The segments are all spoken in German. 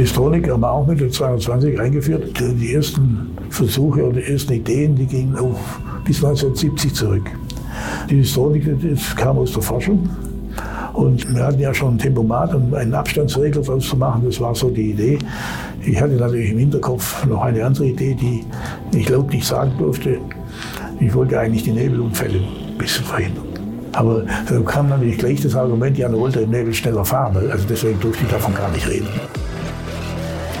Distronic haben wir auch mit der 220 eingeführt. Die ersten Versuche oder die ersten Ideen, die gingen auf bis 1970 zurück. Die Distronic das kam aus der Forschung. Und wir hatten ja schon ein Tempomat, um einen Abstandsregler draus zu machen. Das war so die Idee. Ich hatte natürlich im Hinterkopf noch eine andere Idee, die ich laut nicht sagen durfte. Ich wollte eigentlich die Nebelunfälle ein bisschen verhindern. Aber da kam natürlich gleich das Argument, ja, du wollte im Nebel schneller fahren. Also deswegen durfte ich davon gar nicht reden.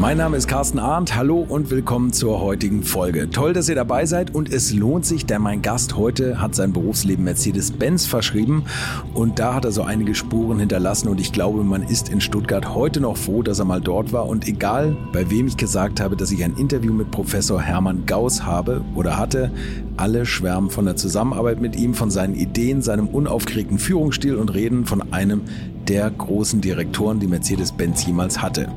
Mein Name ist Carsten Arndt. Hallo und willkommen zur heutigen Folge. Toll, dass ihr dabei seid und es lohnt sich, denn mein Gast heute hat sein Berufsleben Mercedes-Benz verschrieben und da hat er so einige Spuren hinterlassen und ich glaube, man ist in Stuttgart heute noch froh, dass er mal dort war und egal, bei wem ich gesagt habe, dass ich ein Interview mit Professor Hermann Gauss habe oder hatte, alle schwärmen von der Zusammenarbeit mit ihm, von seinen Ideen, seinem unaufgeregten Führungsstil und reden von einem der großen Direktoren, die Mercedes-Benz jemals hatte.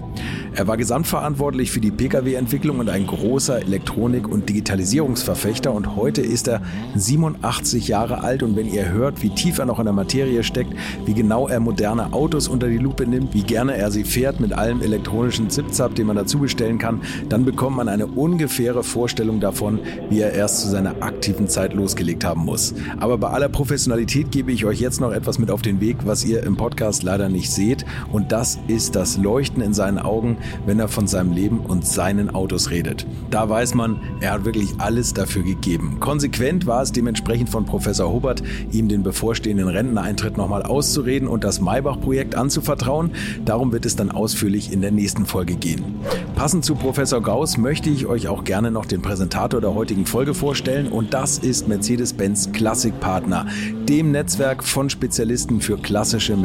Er war gesamtverantwortlich für die Pkw-Entwicklung und ein großer Elektronik- und Digitalisierungsverfechter und heute ist er 87 Jahre alt und wenn ihr hört, wie tief er noch in der Materie steckt, wie genau er moderne Autos unter die Lupe nimmt, wie gerne er sie fährt mit allem elektronischen Zipzap, den man dazu bestellen kann, dann bekommt man eine ungefähre Vorstellung davon, wie er erst zu seiner aktiven Zeit losgelegt haben muss. Aber bei aller Professionalität gebe ich euch jetzt noch etwas mit auf den Weg, was ihr im Podcast leider nicht seht und das ist das Leuchten in seinen Augen, wenn er von seinem Leben und seinen Autos redet. Da weiß man, er hat wirklich alles dafür gegeben. Konsequent war es dementsprechend von Professor Hubert, ihm den bevorstehenden Renteneintritt nochmal auszureden und das Maybach-Projekt anzuvertrauen. Darum wird es dann ausführlich in der nächsten Folge gehen. Passend zu Professor Gauss möchte ich euch auch gerne noch den Präsentator der heutigen Folge vorstellen und das ist Mercedes-Benz Klassikpartner, dem Netzwerk von Spezialisten für klassische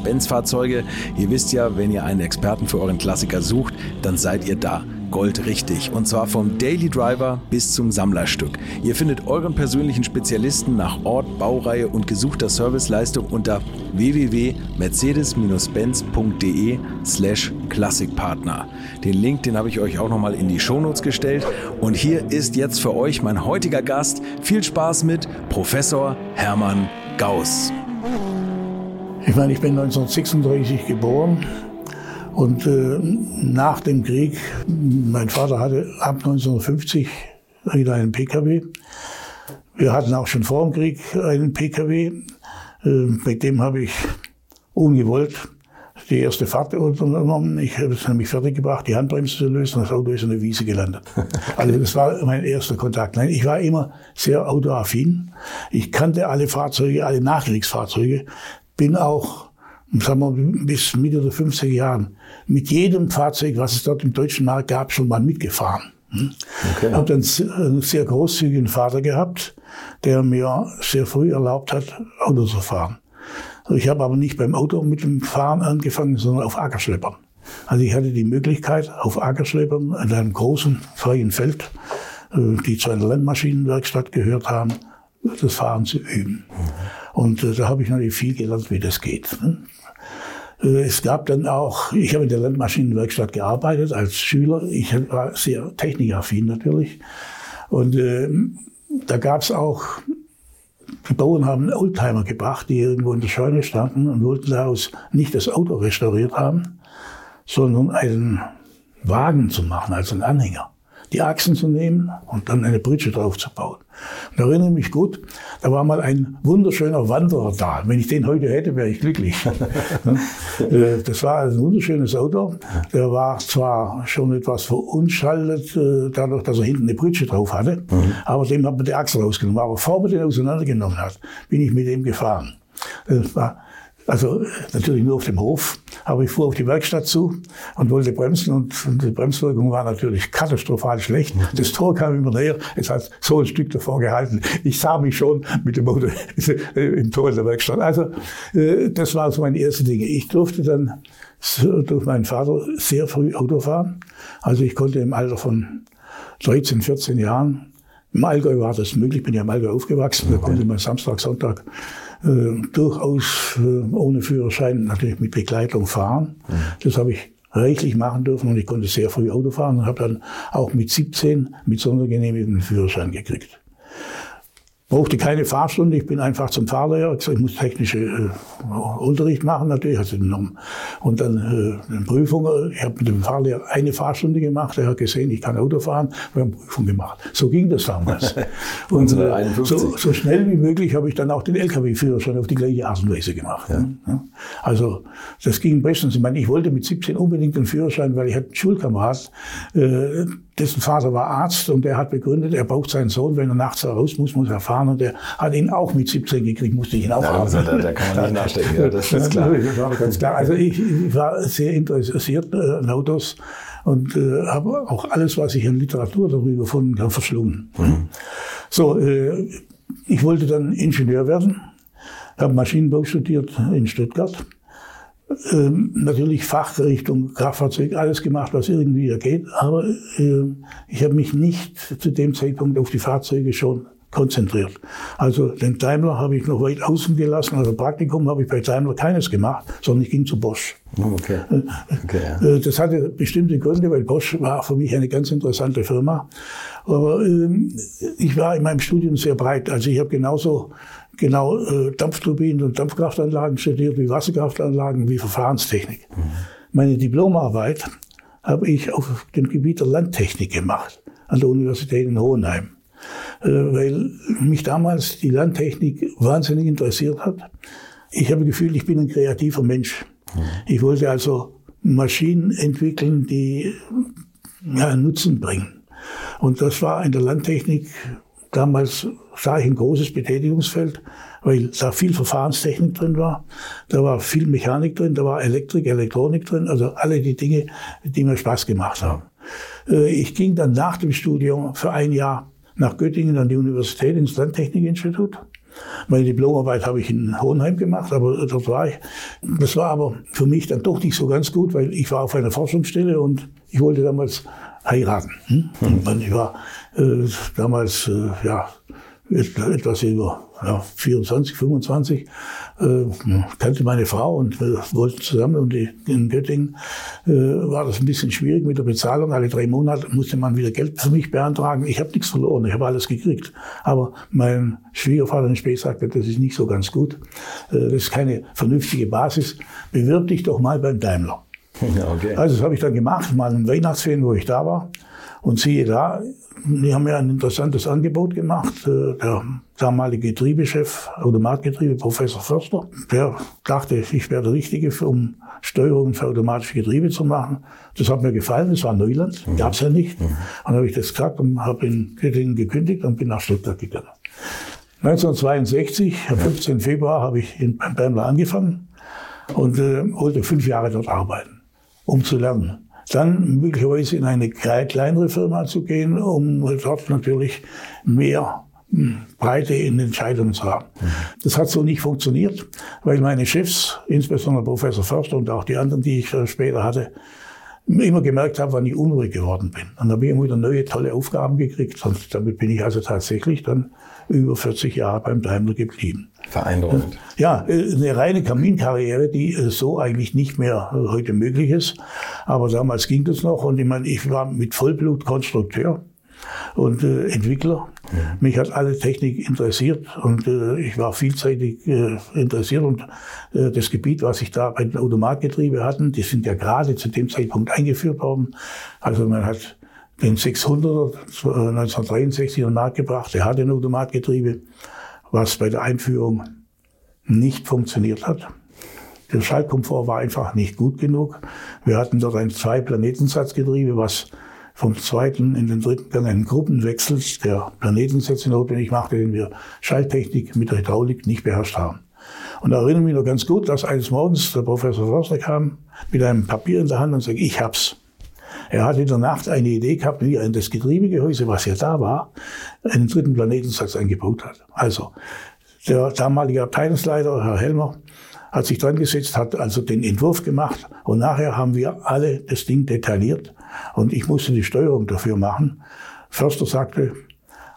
Mercedes-Benz-Fahrzeuge. Ihr wisst ja, wenn ihr einen Experten für euren Klassiker sucht, dann seid ihr da. Gold richtig. Und zwar vom Daily Driver bis zum Sammlerstück. Ihr findet euren persönlichen Spezialisten nach Ort, Baureihe und gesuchter Serviceleistung unter www.mercedes-benz.de slash Klassikpartner. Den Link, den habe ich euch auch nochmal in die Shownotes gestellt. Und hier ist jetzt für euch mein heutiger Gast. Viel Spaß mit Professor Hermann Gauss. Ich meine, ich bin 1936 geboren und äh, nach dem Krieg, mein Vater hatte ab 1950 wieder einen PKW. Wir hatten auch schon vor dem Krieg einen PKW. Äh, mit dem habe ich ungewollt die erste Fahrt unternommen. Ich habe es nämlich fertig gebracht, die Handbremse zu lösen. Das Auto ist in der Wiese gelandet. Also das war mein erster Kontakt. Nein, ich war immer sehr autoaffin. Ich kannte alle Fahrzeuge, alle Nachkriegsfahrzeuge. Bin auch sagen wir, bis Mitte der 50er Jahren mit jedem Fahrzeug, was es dort im deutschen Markt gab, schon mal mitgefahren. Hm? Okay. Habe dann einen sehr großzügigen Vater gehabt, der mir sehr früh erlaubt hat, Auto zu fahren. Ich habe aber nicht beim Auto mit dem Fahren angefangen, sondern auf Ackerschleppern. Also ich hatte die Möglichkeit, auf Ackerschleppern in einem großen freien Feld, äh, die zu einer Landmaschinenwerkstatt gehört haben, das Fahren zu üben. Mhm. Und äh, da habe ich natürlich viel gelernt, wie das geht. Ne? Äh, es gab dann auch, ich habe in der Landmaschinenwerkstatt gearbeitet als Schüler. Ich war sehr technikaffin natürlich. Und äh, da gab es auch, die Bauern haben Oldtimer gebracht, die irgendwo in der Scheune standen und wollten daraus nicht das Auto restauriert haben, sondern einen Wagen zu machen, also einen Anhänger die Achsen zu nehmen und dann eine Britsche drauf zu bauen. Und ich erinnere mich gut, da war mal ein wunderschöner Wanderer da. Wenn ich den heute hätte, wäre ich glücklich. Äh, das war ein wunderschönes Auto. Der war zwar schon etwas verunschaltet, äh, dadurch, dass er hinten eine Britsche drauf hatte, mhm. aber dem hat man die Achse rausgenommen. Aber bevor man den auseinandergenommen hat, bin ich mit dem gefahren. Das war also natürlich nur auf dem Hof, aber ich fuhr auf die Werkstatt zu und wollte bremsen und, die Bremswirkung war natürlich katastrophal schlecht. Das Tor kam immer näher, es hat so ein Stück davor gehalten. Ich sah mich schon mit dem Auto im Tor der Werkstatt. Also äh, das war so meine erste Dinge. Ich durfte dann durch meinen Vater sehr früh Auto fahren. Also ich konnte im Alter von 13, 14 Jahren, im Allgäu war das möglich, bin ja im Allgäu aufgewachsen, da konnte man Samstag, Sonntag äh, durchaus äh, ohne Führerschein natürlich mit Begleitung fahren. Mhm. Das habe ich reichlich machen dürfen und ich konnte sehr früh Auto fahren und habe dann auch mit 17 mit Sondergenehmigung einen Führerschein gekriegt. Brauchte keine Fahrstunde, ich bin einfach zum Fahrlehrer, ich muss technische äh, Unterricht machen natürlich, also genommen. Und dann äh, eine Prüfung, ich habe mit dem Fahrlehrer eine Fahrstunde gemacht, er hat gesehen, ich kann Auto fahren, wir haben Prüfung gemacht. So ging das damals. und äh, so, so, schnell wie möglich habe ich dann auch den LKW-Führerschein auf die gleiche Art und Weise gemacht. Ja. Ja. Also das ging bestens. Ich meine, ich wollte mit 17 unbedingt den Führerschein, weil ich hatte einen Schulkamerad, äh, dessen Vater war Arzt und der hat begründet, er braucht seinen Sohn, wenn er nachts raus muss, muss er fahren. Und der hat ihn auch mit 17 gekriegt, musste ich ihn auch ja, haben. Also, da, da, kann man nicht nachdenken, ja, das ist klar. Das war ganz klar. Also ich, ich war sehr interessiert äh, an Autos und äh, habe auch alles, was ich an Literatur darüber gefunden habe, verschlungen. Mhm. So, äh, ich wollte dann Ingenieur werden, habe Maschinenbau studiert in Stuttgart ähm, natürlich Fachrichtung Kraftfahrzeug, alles gemacht, was irgendwie geht. Aber äh, ich habe mich nicht zu dem Zeitpunkt auf die Fahrzeuge schon konzentriert. Also den Daimler habe ich noch weit außen gelassen. Also Praktikum habe ich bei Daimler keines gemacht, sondern ich ging zu Bosch. Oh, okay. okay ja. Äh, das hatte bestimmte Gründe, weil Bosch war für mich eine ganz interessante Firma. Aber ähm, ich war in meinem Studium sehr breit. Also ich habe genauso genau äh, Dampfturbinen und Dampfkraftanlagen studiert, wie Wasserkraftanlagen, wie Verfahrenstechnik. Mhm. Meine Diplomarbeit habe ich auf dem Gebiet der Landtechnik gemacht, an der Universität in Hohenheim. Äh, weil mich damals die Landtechnik wahnsinnig interessiert hat. Ich habe gefühlt, ich bin ein kreativer Mensch. Mhm. Ich wollte also Maschinen entwickeln, die ja, Nutzen bringen. Und das war in der Landtechnik damals sah ich ein großes Betätigungsfeld, weil da viel Verfahrenstechnik drin war, da war viel Mechanik drin, da war Elektrik, Elektronik drin, also alle die Dinge, die mir Spaß gemacht haben. Äh, ich ging dann nach dem Studium für ein Jahr nach Göttingen an die Universität ins Landtechnikinstitut. Meine Diplomarbeit habe ich in Hohenheim gemacht, aber dort war ich. Das war aber für mich dann doch nicht so ganz gut, weil ich war auf einer Forschungsstelle und ich wollte damals heiraten. Hm? Und ich war äh, damals äh, ja etwas über ja, 24, 25, äh, kannte meine Frau und wir wollten zusammen und die, in Göttingen äh, war das ein bisschen schwierig mit der Bezahlung. Alle drei Monate musste man wieder Geld für mich beantragen. Ich habe nichts verloren, ich habe alles gekriegt. Aber mein Schwiegervater in Spee sagte, das ist nicht so ganz gut. Äh, das ist keine vernünftige Basis. Bewirb dich doch mal beim Daimler. Okay. Also das habe ich dann gemacht, mal ein Weihnachtsferien, wo ich da war. Und siehe da, die haben mir ein interessantes Angebot gemacht. Äh, der damalige Getriebechef, Automatgetriebe, Professor Förster, der dachte, ich wäre der Richtige, um Steuerungen für automatische Getriebe zu machen. Das hat mir gefallen, es war Neuland, mhm. gab es ja nicht. Mhm. Dann habe ich das gesagt und habe in Göttingen gekündigt und bin nach Stuttgart gegangen. 1962, am 15. Februar, habe ich in Daimler angefangen und äh, wollte fünf Jahre dort arbeiten, um zu lernen dann möglicherweise in eine kleinere Firma zu gehen, um dort natürlich mehr Breite in Entscheidungen zu haben. Mhm. Das hat so nicht funktioniert, weil meine Chefs, insbesondere Professor Förster und auch die anderen, die ich später hatte, immer gemerkt haben, wann ich unruhig geworden bin. Und dann habe ich immer wieder neue, tolle Aufgaben gekriegt. Und damit bin ich also tatsächlich dann über 40 Jahre beim Daimler geblieben. Beeindruckend. Ja, äh, eine reine Kaminkarriere, die äh, so eigentlich nicht mehr heute möglich ist. Aber damals ging das noch und ich meine, ich war mit Vollblut Konstrukteur und äh, Entwickler. Ja. Mich hat alle Technik interessiert und äh, ich war vielseitig äh, interessiert und äh, das Gebiet, was ich da bei den Automatgetriebe hatten, die sind ja gerade zu dem Zeitpunkt eingeführt worden. Also man hat den 600 1963 in den Markt gebracht. Der hatte ein Automatgetriebe was bei der Einführung nicht funktioniert hat. Der Schaltkomfort war einfach nicht gut genug. Wir hatten dort ein Zwei-Planetensatzgetriebe, was vom zweiten in den dritten Gang einen Gruppenwechsel der Planetensätze notwendig machte, den wir Schalttechnik mit der Hydraulik nicht beherrscht haben. Und da erinnere ich mich noch ganz gut, dass eines Morgens der Professor Förster kam mit einem Papier in der Hand und sagte, ich hab's. Er hat in der Nacht eine Idee gehabt, wie er in das Getriebegehäuse, was ja da war, einen dritten Planetensatz eingebaut hat. Also, der damalige Abteilungsleiter, Herr Helmer, hat sich dran gesetzt, hat also den Entwurf gemacht und nachher haben wir alle das Ding detailliert und ich musste die Steuerung dafür machen. Förster sagte,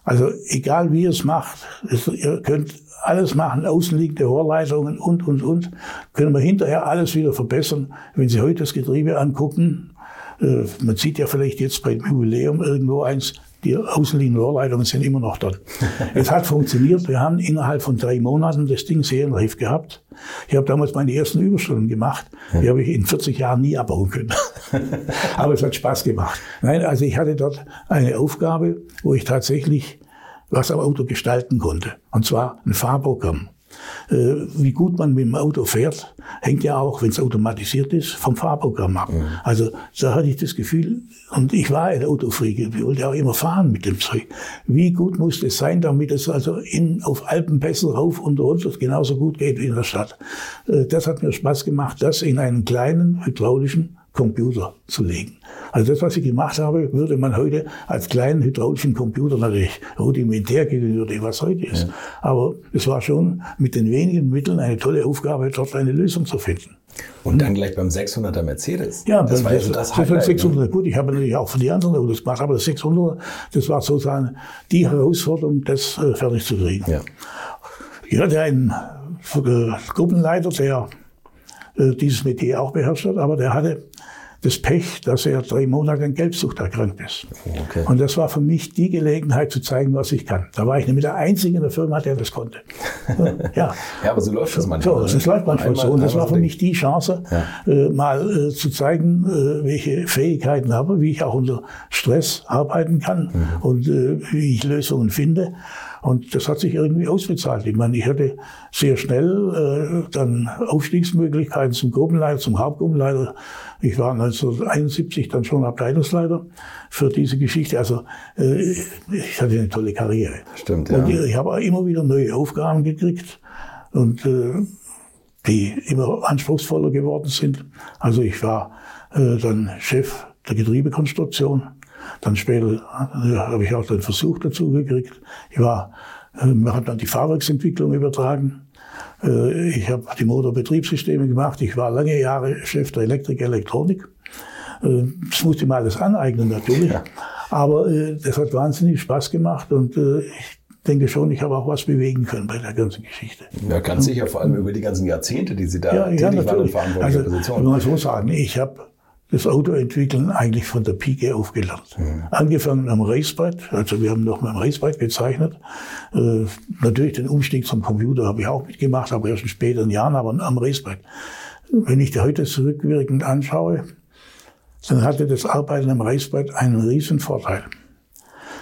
also egal wie ihr es macht, ihr könnt alles machen, außenliegende Rohrleitungen und, und, und, können wir hinterher alles wieder verbessern. Wenn Sie heute das Getriebe angucken, äh, man sieht ja vielleicht jetzt beim Jubiläum irgendwo eins, die außenliegenden Rohrleitungen sind immer noch dort. es hat funktioniert. Wir haben innerhalb von drei Monaten das Ding serienreif gehabt. Ich habe damals meine ersten Überstunden gemacht. Die habe ich in 40 Jahren nie abbauen können. Aber es hat Spaß gemacht. Nein, also ich hatte dort eine Aufgabe, wo ich tatsächlich was am Auto gestalten konnte. Und zwar ein Fahrprogramm. Äh, wie gut man mit dem Auto fährt, hängt ja auch, wenn es automatisiert ist, vom Fahrprogramm ab. Mhm. Also da hatte ich das Gefühl, und ich war ein Autofreak, ich wollte auch immer fahren mit dem Zeug. Wie gut muss es sein, damit es also in, auf Alpenpässen rauf und runter genauso gut geht wie in der Stadt. Äh, das hat mir Spaß gemacht, das in einen kleinen hydraulischen Computer zu legen. Also das, was ich gemacht habe, würde man heute als kleinen hydraulischen Computer natürlich rudimentär gegenüber dem, was heute ist. Ja. Aber es war schon mit den wenigen Mitteln eine tolle Aufgabe, dort eine Lösung zu finden. Und dann gleich beim 600er Mercedes. Ja, das war das, also das, Highlight, 600er. Ne? Gut, ich habe natürlich auch für die anderen Autos gemacht, aber das 600er, das war sozusagen die Herausforderung, das äh, fertig zu kriegen. Ja. Ich hatte einen äh, Gruppenleiter, der äh, dieses Metier auch beherrscht hat, aber der hatte das Pech, dass er drei Monate an Gelbsucht erkrankt ist. Okay. Und das war für mich die Gelegenheit zu zeigen, was ich kann. Da war ich nämlich der Einzige in der Firma, der das konnte. ja. ja, aber so läuft das manchmal. So, das läuft manchmal einmal, so. Und das war für mich die Chance, ja. äh, mal äh, zu zeigen, äh, welche Fähigkeiten habe, wie ich auch unter Stress arbeiten kann mhm. und äh, wie ich Lösungen finde. Und das hat sich irgendwie ausbezahlt. Ich meine, ich hatte sehr schnell äh, dann Aufstiegsmöglichkeiten zum Gruppenleiter, zum Hauptgruppenleiter. Ich war 1971 dann schon Abteilungsleiter für diese Geschichte. Also äh, ich hatte eine tolle Karriere. Stimmt, ja. Und ich, ich habe immer wieder neue Aufgaben gekriegt und äh, die immer anspruchsvoller geworden sind. Also ich war äh, dann Chef der Getriebekonstruktion dann später äh, habe ich auch den Versuch dazu gekriegt. Ich war, äh, man hat dann die Fahrwerksentwicklung übertragen. Äh, ich habe die Motorbetriebssysteme gemacht. Ich war lange Jahre Chef der Elektrik Elektronik. Das musste ich mir alles aneignen natürlich. Ja. Aber das hat wahnsinnig Spaß gemacht und ich denke schon, ich habe auch was bewegen können bei der ganzen Geschichte. Ja, ganz sicher, vor allem über die ganzen Jahrzehnte, die Sie da ja, tätig ja, waren und verantwortliche also, Position. Ich muss so sagen, ich habe das Autoentwickeln eigentlich von der Pike aufgelernt. Mhm. Angefangen am Racebrett, also wir haben noch mal am Racebrett gezeichnet. Äh, natürlich den Umstieg zum Computer habe ich auch mitgemacht, aber erst in späteren Jahren, aber am Racebrett. Wenn ich die heute zurückwirkend anschaue, dann hatte das Arbeiten am Reißbrett einen riesen Vorteil.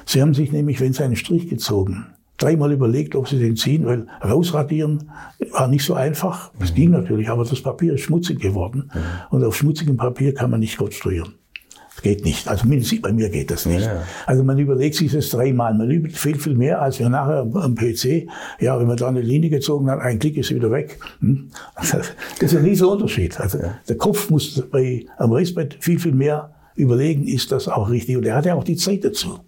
Sie haben sich nämlich, wenn Sie einen Strich gezogen dreimal überlegt, ob sie den ziehen, weil rausradieren war nicht so einfach. Es mhm. ging natürlich, aber das Papier ist schmutzig geworden. Und auf schmutzigem Papier kann man nicht konstruieren. Das geht nicht. Also mindestens bei mir geht das nicht. Ja. Also man überlegt sich das dreimal. Man übt viel, viel mehr, als wir nachher am PC. Ja, wenn man da eine Linie gezogen hat, ein Klick ist sie wieder weg. Hm? Das ist ein riesiger Unterschied. Also der Kopf muss bei, am Reißbrett viel, viel mehr überlegen, ist das auch richtig. Und er hat ja auch die Zeit dazu.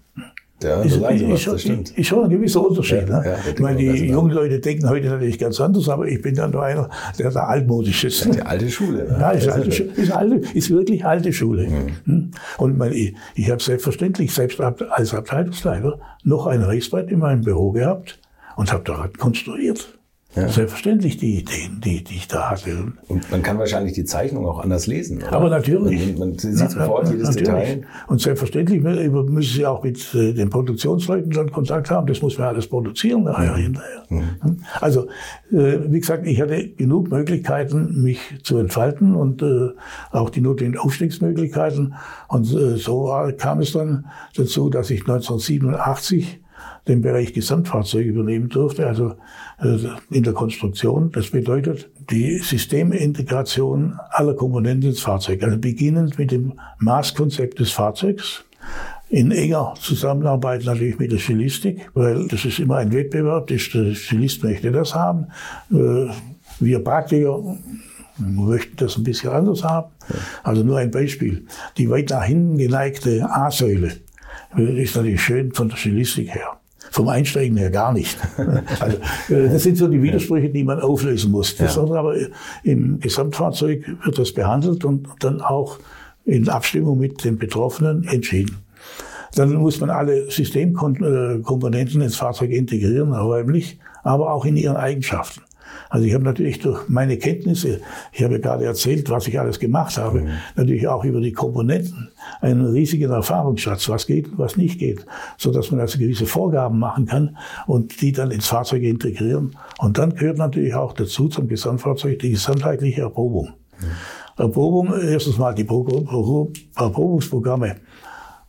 Ja, ist, so ist, das stimmt. Ist schon ein gewisser Unterschied. Ja, ne? ja, ich meine, die jungen Leute denken heute natürlich ganz anders, aber ich bin dann nur einer, der da altmodisch ist. Die alte Schule. Ne? Ja, ist, alte, ist, alte, ist wirklich alte Schule. Mhm. Hm? Und mein, ich, ich habe selbstverständlich, selbst als Abteilungsleiter, noch ein Reißbrett in meinem Büro gehabt und habe daran konstruiert. Ja. Selbstverständlich die Ideen, die, die ich da hatte. Und man kann wahrscheinlich die Zeichnung auch anders lesen, oder? Aber natürlich. Man, man sieht na, sofort jedes natürlich. Detail. Und selbstverständlich müssen Sie auch mit äh, den Produktionsleuten dann Kontakt haben. Das muss man alles produzieren nachher hinterher. Mhm. Hm? Also, äh, wie gesagt, ich hatte genug Möglichkeiten, mich zu entfalten und äh, auch die notwendigen Aufstiegsmöglichkeiten. Und so kam es dann dazu, dass ich 1987 den Bereich Gesamtfahrzeug übernehmen durfte, also äh, in der Konstruktion. Das bedeutet die Systemintegration aller Komponenten des Fahrzeugs, also beginnend mit dem Maßkonzept des Fahrzeugs, in enger Zusammenarbeit natürlich mit der Stilistik, weil das ist immer ein Wettbewerb, der Stilist möchte das haben. Äh, wir Praktiker möchten das ein bisschen anders haben. Also nur ein Beispiel. Die weit nach hinten geneigte A-Säule ist natürlich schön von der Stilistik her. Vom Einsteigen her gar nicht. Also, äh, das sind so die Widersprüche, die man auflösen muss. Das ja. aber im Gesamtfahrzeug wird das behandelt und dann auch in Abstimmung mit den Betroffenen entschieden. Dann muss man alle Systemkomponenten ins Fahrzeug integrieren, räumlich, aber auch in ihren Eigenschaften. Also ich habe natürlich durch meine Kenntnisse, ich habe gerade erzählt, was ich alles gemacht habe, mhm. natürlich auch über die Komponenten einen riesigen Erfahrungsschatz, was geht und was nicht geht, so dass man also gewisse Vorgaben machen kann und die dann ins Fahrzeug integrieren. Und dann gehört natürlich auch dazu zum Gesamtfahrzeug die gesamtheitliche Erprobung. Mhm. Erprobung, erstens mal die Erprobungsprogramme,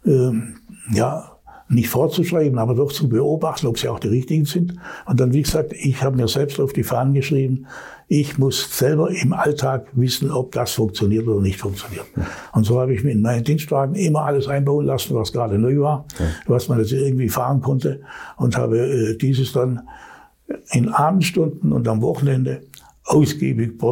ähm, ja, nicht vorzuschreiben, aber doch zu beobachten, ob sie auch die richtigen sind. Und dann, wie gesagt, ich habe mir selbst auf die Fahnen geschrieben, ich muss selber im Alltag wissen, ob das funktioniert oder nicht funktioniert. Und so habe ich mir in meinen Dienstwagen immer alles einbauen lassen, was gerade neu war, was man jetzt irgendwie fahren konnte und habe äh, dieses dann in Abendstunden und am Wochenende ausgiebig, äh,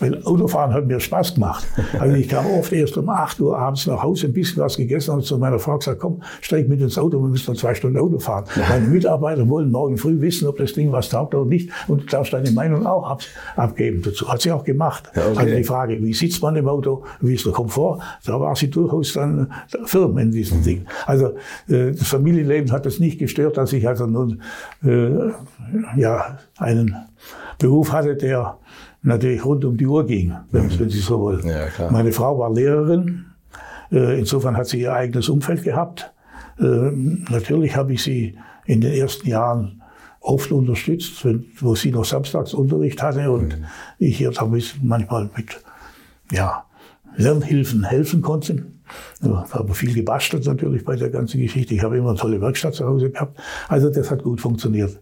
weil Autofahren hat mir Spaß gemacht. Also ich kam oft erst um 8 Uhr abends nach Hause, ein bisschen was gegessen und zu meiner Frau gesagt, komm, steig mit ins Auto, wir müssen noch zwei Stunden Auto fahren. Meine Mitarbeiter wollen morgen früh wissen, ob das Ding was taugt oder nicht und du darfst deine Meinung auch ab, abgeben dazu. Hat sie auch gemacht. Ja, okay. Also die Frage, wie sitzt man im Auto, wie ist der Komfort, da war sie durchaus dann firm in diesem Ding. Also äh, das Familienleben hat es nicht gestört, dass ich also nun äh, ja einen Beruf hatte, der natürlich rund um die Uhr ging, wenn, mhm. Sie so wollen. Ja. Meine Frau war Lehrerin. Äh, insofern hat sie ihr eigenes Umfeld gehabt. Äh, natürlich habe ich sie in den ersten Jahren oft unterstützt, wo sie noch Samstagsunterricht hatte und mhm. ich ihr da manchmal mit ja, Lernhilfen helfen konnte. Ich habe viel gebastelt natürlich bei der ganzen Geschichte. Ich habe immer eine tolle Werkstatt zu Hause gehabt. Also das hat gut funktioniert.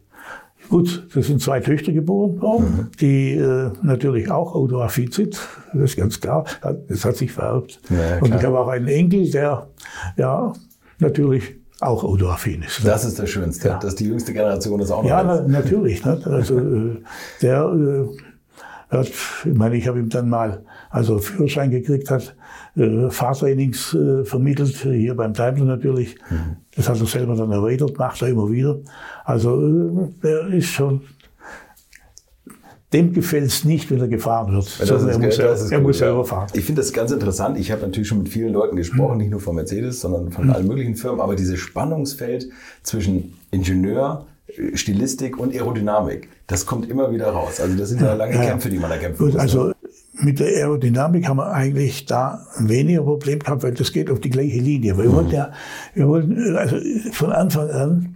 Gut, das sind zwei Töchter geboren worden, mhm. die äh, natürlich auch autoaffin sind. Das ist ganz klar. Das hat sich vererbt. Ja, und ich habe auch einen Enkel, der ja natürlich auch autoaffin ist. Das ist das Schönste, ja. dass die jüngste Generation das auch noch Ja, na, natürlich. Ne? Also äh, der äh, hat, ich meine, ich habe ihm dann mal, also Führerschein gekriegt hat, äh, Fahrtrainings äh, vermittelt, hier beim Daimler natürlich. Mhm. Das hat er selber dann erweitert, macht er immer wieder. Also äh, der ist schon dem gefällt es nicht, wenn er gefahren wird. sondern er, muss, er, er muss, selber fahren. Ich finde das ganz interessant. Ich habe natürlich schon mit vielen Leuten gesprochen, nicht nur von Mercedes, sondern von mhm. allen möglichen Firmen. Aber dieses Spannungsfeld zwischen Ingenieur, Stilistik und Aerodynamik, das kommt immer wieder raus. Also das sind ja lange ja. Kämpfe, die man da kämpfen muss. Also mit der Aerodynamik haben wir eigentlich da weniger Problem gehabt, weil das geht auf die gleiche Linie. Wir mhm. wollten ja, wir wollten, also von Anfang an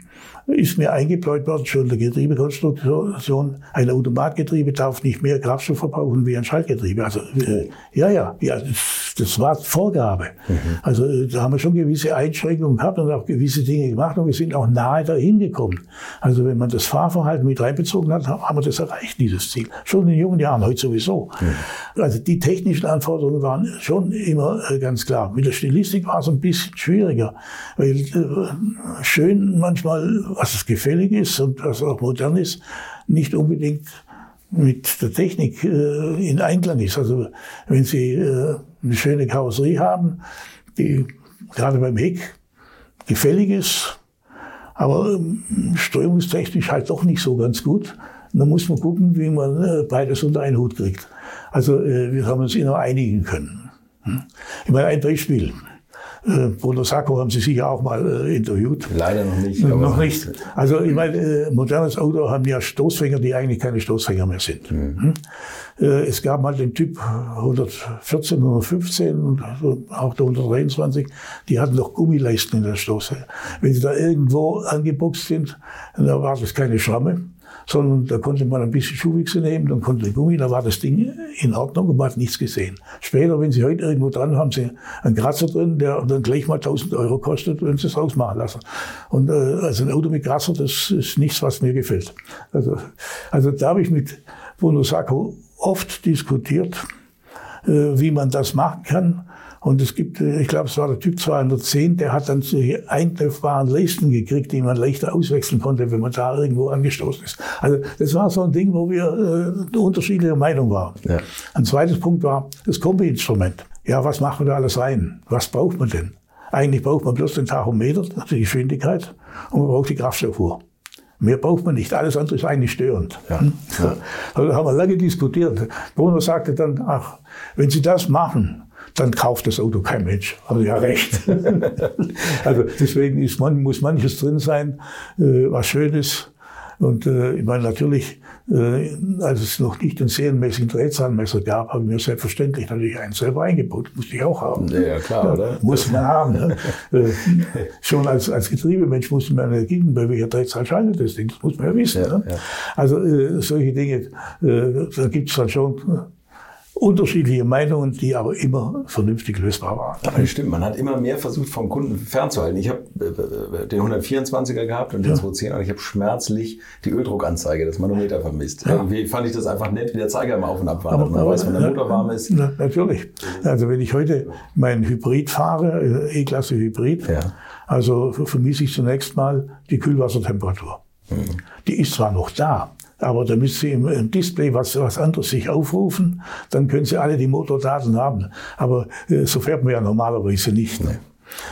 ist mir eingebläut worden, schon der Getriebekonstruktion, ein Automatgetriebe darf nicht mehr Kraftstoff verbrauchen wie ein Schaltgetriebe. Also, äh, ja, ja, ja, das, das war Vorgabe. Mhm. Also, äh, da haben wir schon gewisse Einschränkungen gehabt und auch gewisse Dinge gemacht und wir sind auch nahe dahin gekommen. Also, wenn man das Fahrverhalten mit reinbezogen hat, haben wir das erreicht, dieses Ziel. Schon in jungen Jahren, heute sowieso. Mhm. Also, die technischen Anforderungen waren schon immer äh, ganz klar. Mit der Stilistik war es ein bisschen schwieriger, weil äh, schön manchmal was es gefällig ist und was auch modern ist, nicht unbedingt mit der Technik äh, in Einklang ist. Also wenn Sie äh, eine schöne Karosserie haben, die gerade beim Heck gefällig ist, aber ähm, strömungstechnisch halt doch nicht so ganz gut, dann muss man gucken, wie man äh, beides unter einen Hut kriegt. Also äh, wir haben uns immer einigen können. Hm? Ich meine, ein Beispiel. Äh, Bruno Sacco haben Sie sicher auch mal äh, interviewt. Leider noch nicht. noch nicht. Also ich meine, äh, modernes Auto haben ja Stoßfänger, die eigentlich keine Stoßfänger mehr sind. Mhm. Hm? Äh, es gab mal den Typ 114, 115 und auch der 123, die hatten noch Gummileisten in der Stoße. Wenn sie da irgendwo angeboxt sind, dann war das keine Schramme sondern da konnte man ein bisschen Schuhwichse nehmen, dann konnte Gummi, da war das Ding in Ordnung und man hat nichts gesehen. Später, wenn Sie heute irgendwo dran haben, Sie einen Kratzer drin, der dann gleich mal 1000 Euro kostet, wenn Sie es rausmachen lassen. Und äh, also ein Auto mit Kratzer, das ist nichts, was mir gefällt. Also, also da habe ich mit Bruno Sacco oft diskutiert, äh, wie man das machen kann. Und es gibt, äh, ich glaube, es war der Typ 210, der hat dann solche eintreffbaren Leisten gekriegt, die man leichter auswechseln konnte, wenn man da irgendwo angestoßen ist. Also das war so ein Ding, wo wir äh, unterschiedlicher Meinung waren. Ja. Ein zweites Punkt war das Kombi-Instrument. Ja, was machen wir da alles rein? Was braucht man denn? Eigentlich braucht man bloß den Tachometer, die Geschwindigkeit, und man braucht die Kraftstoffuhr. Mehr braucht man nicht. Alles andere ist eigentlich störend. Ja. Hm? Ja. Also haben wir lange diskutiert. Bruno sagte dann, ach, wenn Sie das machen, dann kauft das Auto kein Mensch. Also ja recht. also deswegen ist man, muss manches drin sein, äh, was schön ist. Und äh, ich meine, natürlich, äh, als es noch nicht den serienmäßigen Drehzahlmesser gab, habe ich mir selbstverständlich natürlich einen selber eingebaut. Musste ich auch haben. Ja, klar, ja, oder? Muss man haben. Ne? äh, schon als, als Getriebemensch muss man energien, bei welcher Drehzahl schaltet das Ding. Das muss man ja wissen. Ja, ne? ja. Also äh, solche Dinge, äh, da gibt es dann schon unterschiedliche Meinungen, die aber immer vernünftig lösbar waren. Aber das stimmt, man hat immer mehr versucht, vom Kunden fernzuhalten. Ich habe äh, den 124er gehabt und den ja. 210 und ich habe schmerzlich die Öldruckanzeige, das Manometer vermisst. Ja. Irgendwie fand ich das einfach nett, wie der Zeiger im Auf und Ab war. Aber, man aber, weiß, wenn der Motor warm ist. Na, natürlich. Also wenn ich heute meinen Hybrid fahre, äh, E-Klasse Hybrid, ja. also vermisse ich zunächst mal die Kühlwassertemperatur. Mhm. Die ist zwar noch da, aber damit Sie im, Display was, was anderes sich aufrufen, dann können Sie alle die Motordaten haben. Aber äh, so fährt man ja normalerweise nicht. Ne?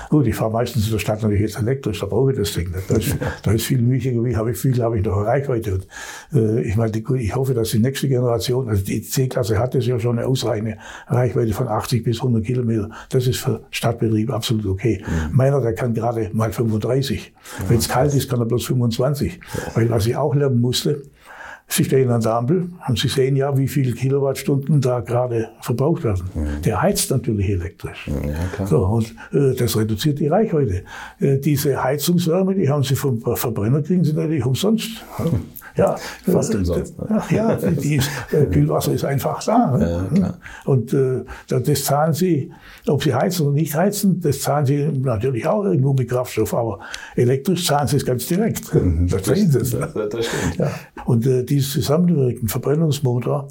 Gut, ich fahre meistens in der Stadt natürlich jetzt elektrisch, da brauche ich das Ding nicht. Da ist, da ist viel mühiger, wie habe ich viel, habe ich noch Reichweite. Und, äh, ich meine, die, ich hoffe, dass die nächste Generation, also die C-Klasse hat es ja schon eine ausreichende Reichweite von 80 bis 100 Kilometer. Das ist für Stadtbetrieb absolut okay. Mhm. Meiner, der kann gerade mal 35. Ja, Wenn es kalt ist, kann er bloß 25. Ja. Weil was ich auch lernen musste, Sie stehen an der Ampel und Sie sehen ja, wie viele Kilowattstunden da gerade verbraucht werden. Mhm. Der heizt natürlich elektrisch. Ja, so, und äh, das reduziert die Reichweite. Äh, diese Heizungswärme, die haben Sie vom Verbrenner, kriegen Sie natürlich umsonst. Ja, fast äh, umsonst. Ne? Ja, die äh, Kühlwasser ist einfach da. Ne? Ja, und äh, das zahlen Sie, ob Sie heizen oder nicht heizen, das zahlen Sie natürlich auch irgendwo mit Kraftstoff, aber elektrisch zahlen Sie es ganz direkt. Mhm. Das, das, das, das, das stimmt. Ja. Und äh, dieses Zusammenwirken, Verbrennungsmotor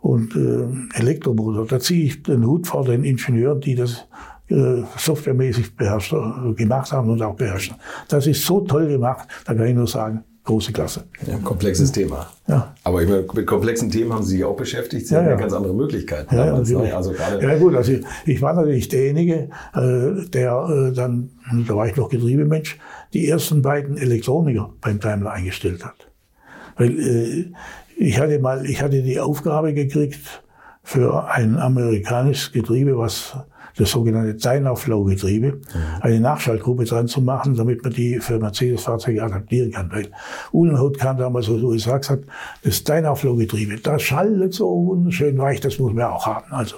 und äh, Elektromotor, da ziehe ich den Hut vor den Ingenieuren, die das äh, softwaremäßig beherrscht, äh, gemacht haben und auch beherrschen. Das ist so toll gemacht, da kann ich nur sagen, große Klasse. Ja, komplexes Thema. Ja. Aber meine, mit komplexen Themen haben Sie sich auch beschäftigt. Sie ja, haben ja ganz andere Möglichkeiten. Ja, damals, ne? also gerade ja gut, also ich, ich war natürlich derjenige, äh, der äh, dann, da war ich noch Getriebemensch, die ersten beiden Elektroniker beim Daimler eingestellt hat. Weil äh, ich hatte mal, ich hatte die Aufgabe gekriegt für ein amerikanisches Getriebe, was das sogenannte Dynauflow-Getriebe, mhm. eine Nachschaltgruppe dran zu machen, damit man die für Mercedes-Fahrzeuge adaptieren kann. Weil Uhlenhaut kam damals aus den USA gesagt, das Dynauflow-Getriebe, das schaltet so wunderschön weich, das muss man auch haben. Also.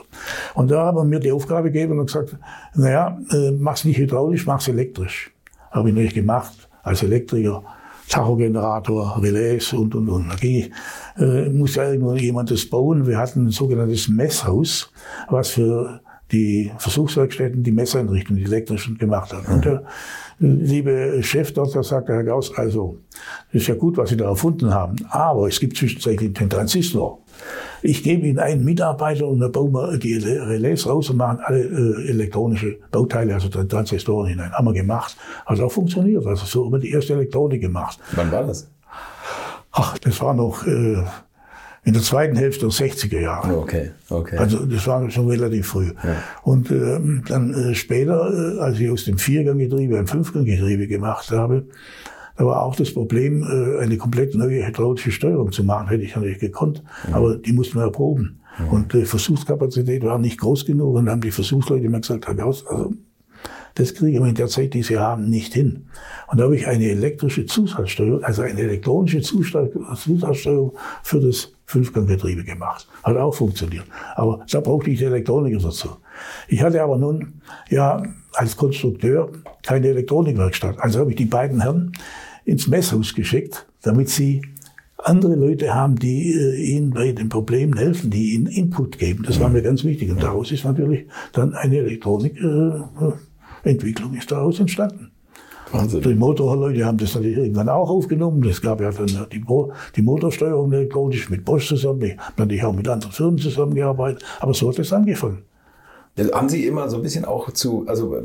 Und da haben wir mir die Aufgabe gegeben und gesagt, naja, äh, mach's nicht hydraulisch, mach's elektrisch. Habe ich nicht gemacht, als Elektriker. Tachogenerator, Relais und, und, und. Da ging ich, äh, musste irgendwo jemand das bauen. Wir hatten ein sogenanntes Messhaus, was für die Versuchswerkstätten die Messeinrichtungen, die elektrischen gemacht haben. Und der liebe Chef dort, der sagte, Herr Gauss, also, ist ja gut, was Sie da erfunden haben, aber es gibt zwischenzeitlich den Transistor. Ich gebe Ihnen einen Mitarbeiter und dann bauen wir die Relais raus und machen alle äh, elektronische Bauteile, also Transistoren hinein. Haben wir gemacht. Hat auch funktioniert. Also so haben wir die erste Elektronik gemacht. Wann war das? Ach, das war noch äh, in der zweiten Hälfte der 60er Jahre. Okay, okay. Also das war schon relativ früh. Ja. Und äh, dann äh, später, äh, als ich aus dem Vierganggetriebe ein Fünfganggetriebe gemacht habe, da war auch das Problem, äh, eine komplett neue hydraulische Steuerung zu machen. Hätte ich natürlich gekonnt, ja. aber die mussten wir erproben. Ja. Und die Versuchskapazität war nicht groß genug und dann haben die Versuchsleute mir gesagt, Herr Gauss, also das kriegen wir in der Zeit, die sie haben, nicht hin. Und da habe ich eine elektrische Zusatzsteuerung, also eine elektronische Zusatzsteuerung für das Fünfganggetriebe gemacht. Hat auch funktioniert. Aber da brauchte ich die Elektroniker dazu. Ich hatte aber nun, ja, als Konstrukteur keine Elektronikwerkstatt. Also habe ich die beiden Herren ins Messhaus geschickt, damit sie andere Leute haben, die äh, ihnen bei den Problemen helfen, die ihnen Input geben. Das war mir ganz wichtig. Und daraus ist natürlich dann eine Elektronikentwicklung ist daraus entstanden. Wahnsinn. Die Motorleute haben das natürlich irgendwann auch aufgenommen. Es gab ja dann die, die Motorsteuerung elektronisch mit Bosch zusammen. Ich habe natürlich auch mit anderen Firmen zusammengearbeitet. Aber so hat es angefangen. Also haben Sie immer so ein bisschen auch zu, also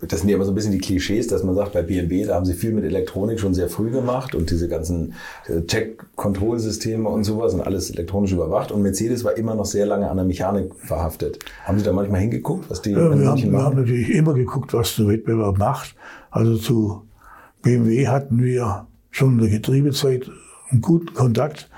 das sind ja immer so ein bisschen die Klischees, dass man sagt, bei BMW, da haben Sie viel mit Elektronik schon sehr früh gemacht und diese ganzen äh, Check-Kontrollsysteme und sowas und alles elektronisch überwacht. Und Mercedes war immer noch sehr lange an der Mechanik verhaftet. Haben Sie da manchmal hingeguckt, was die ja, wir, haben, wir haben natürlich immer geguckt, was der Wettbewerb macht. Also zu BMW hatten wir schon in der Getriebezeit einen guten Kontakt,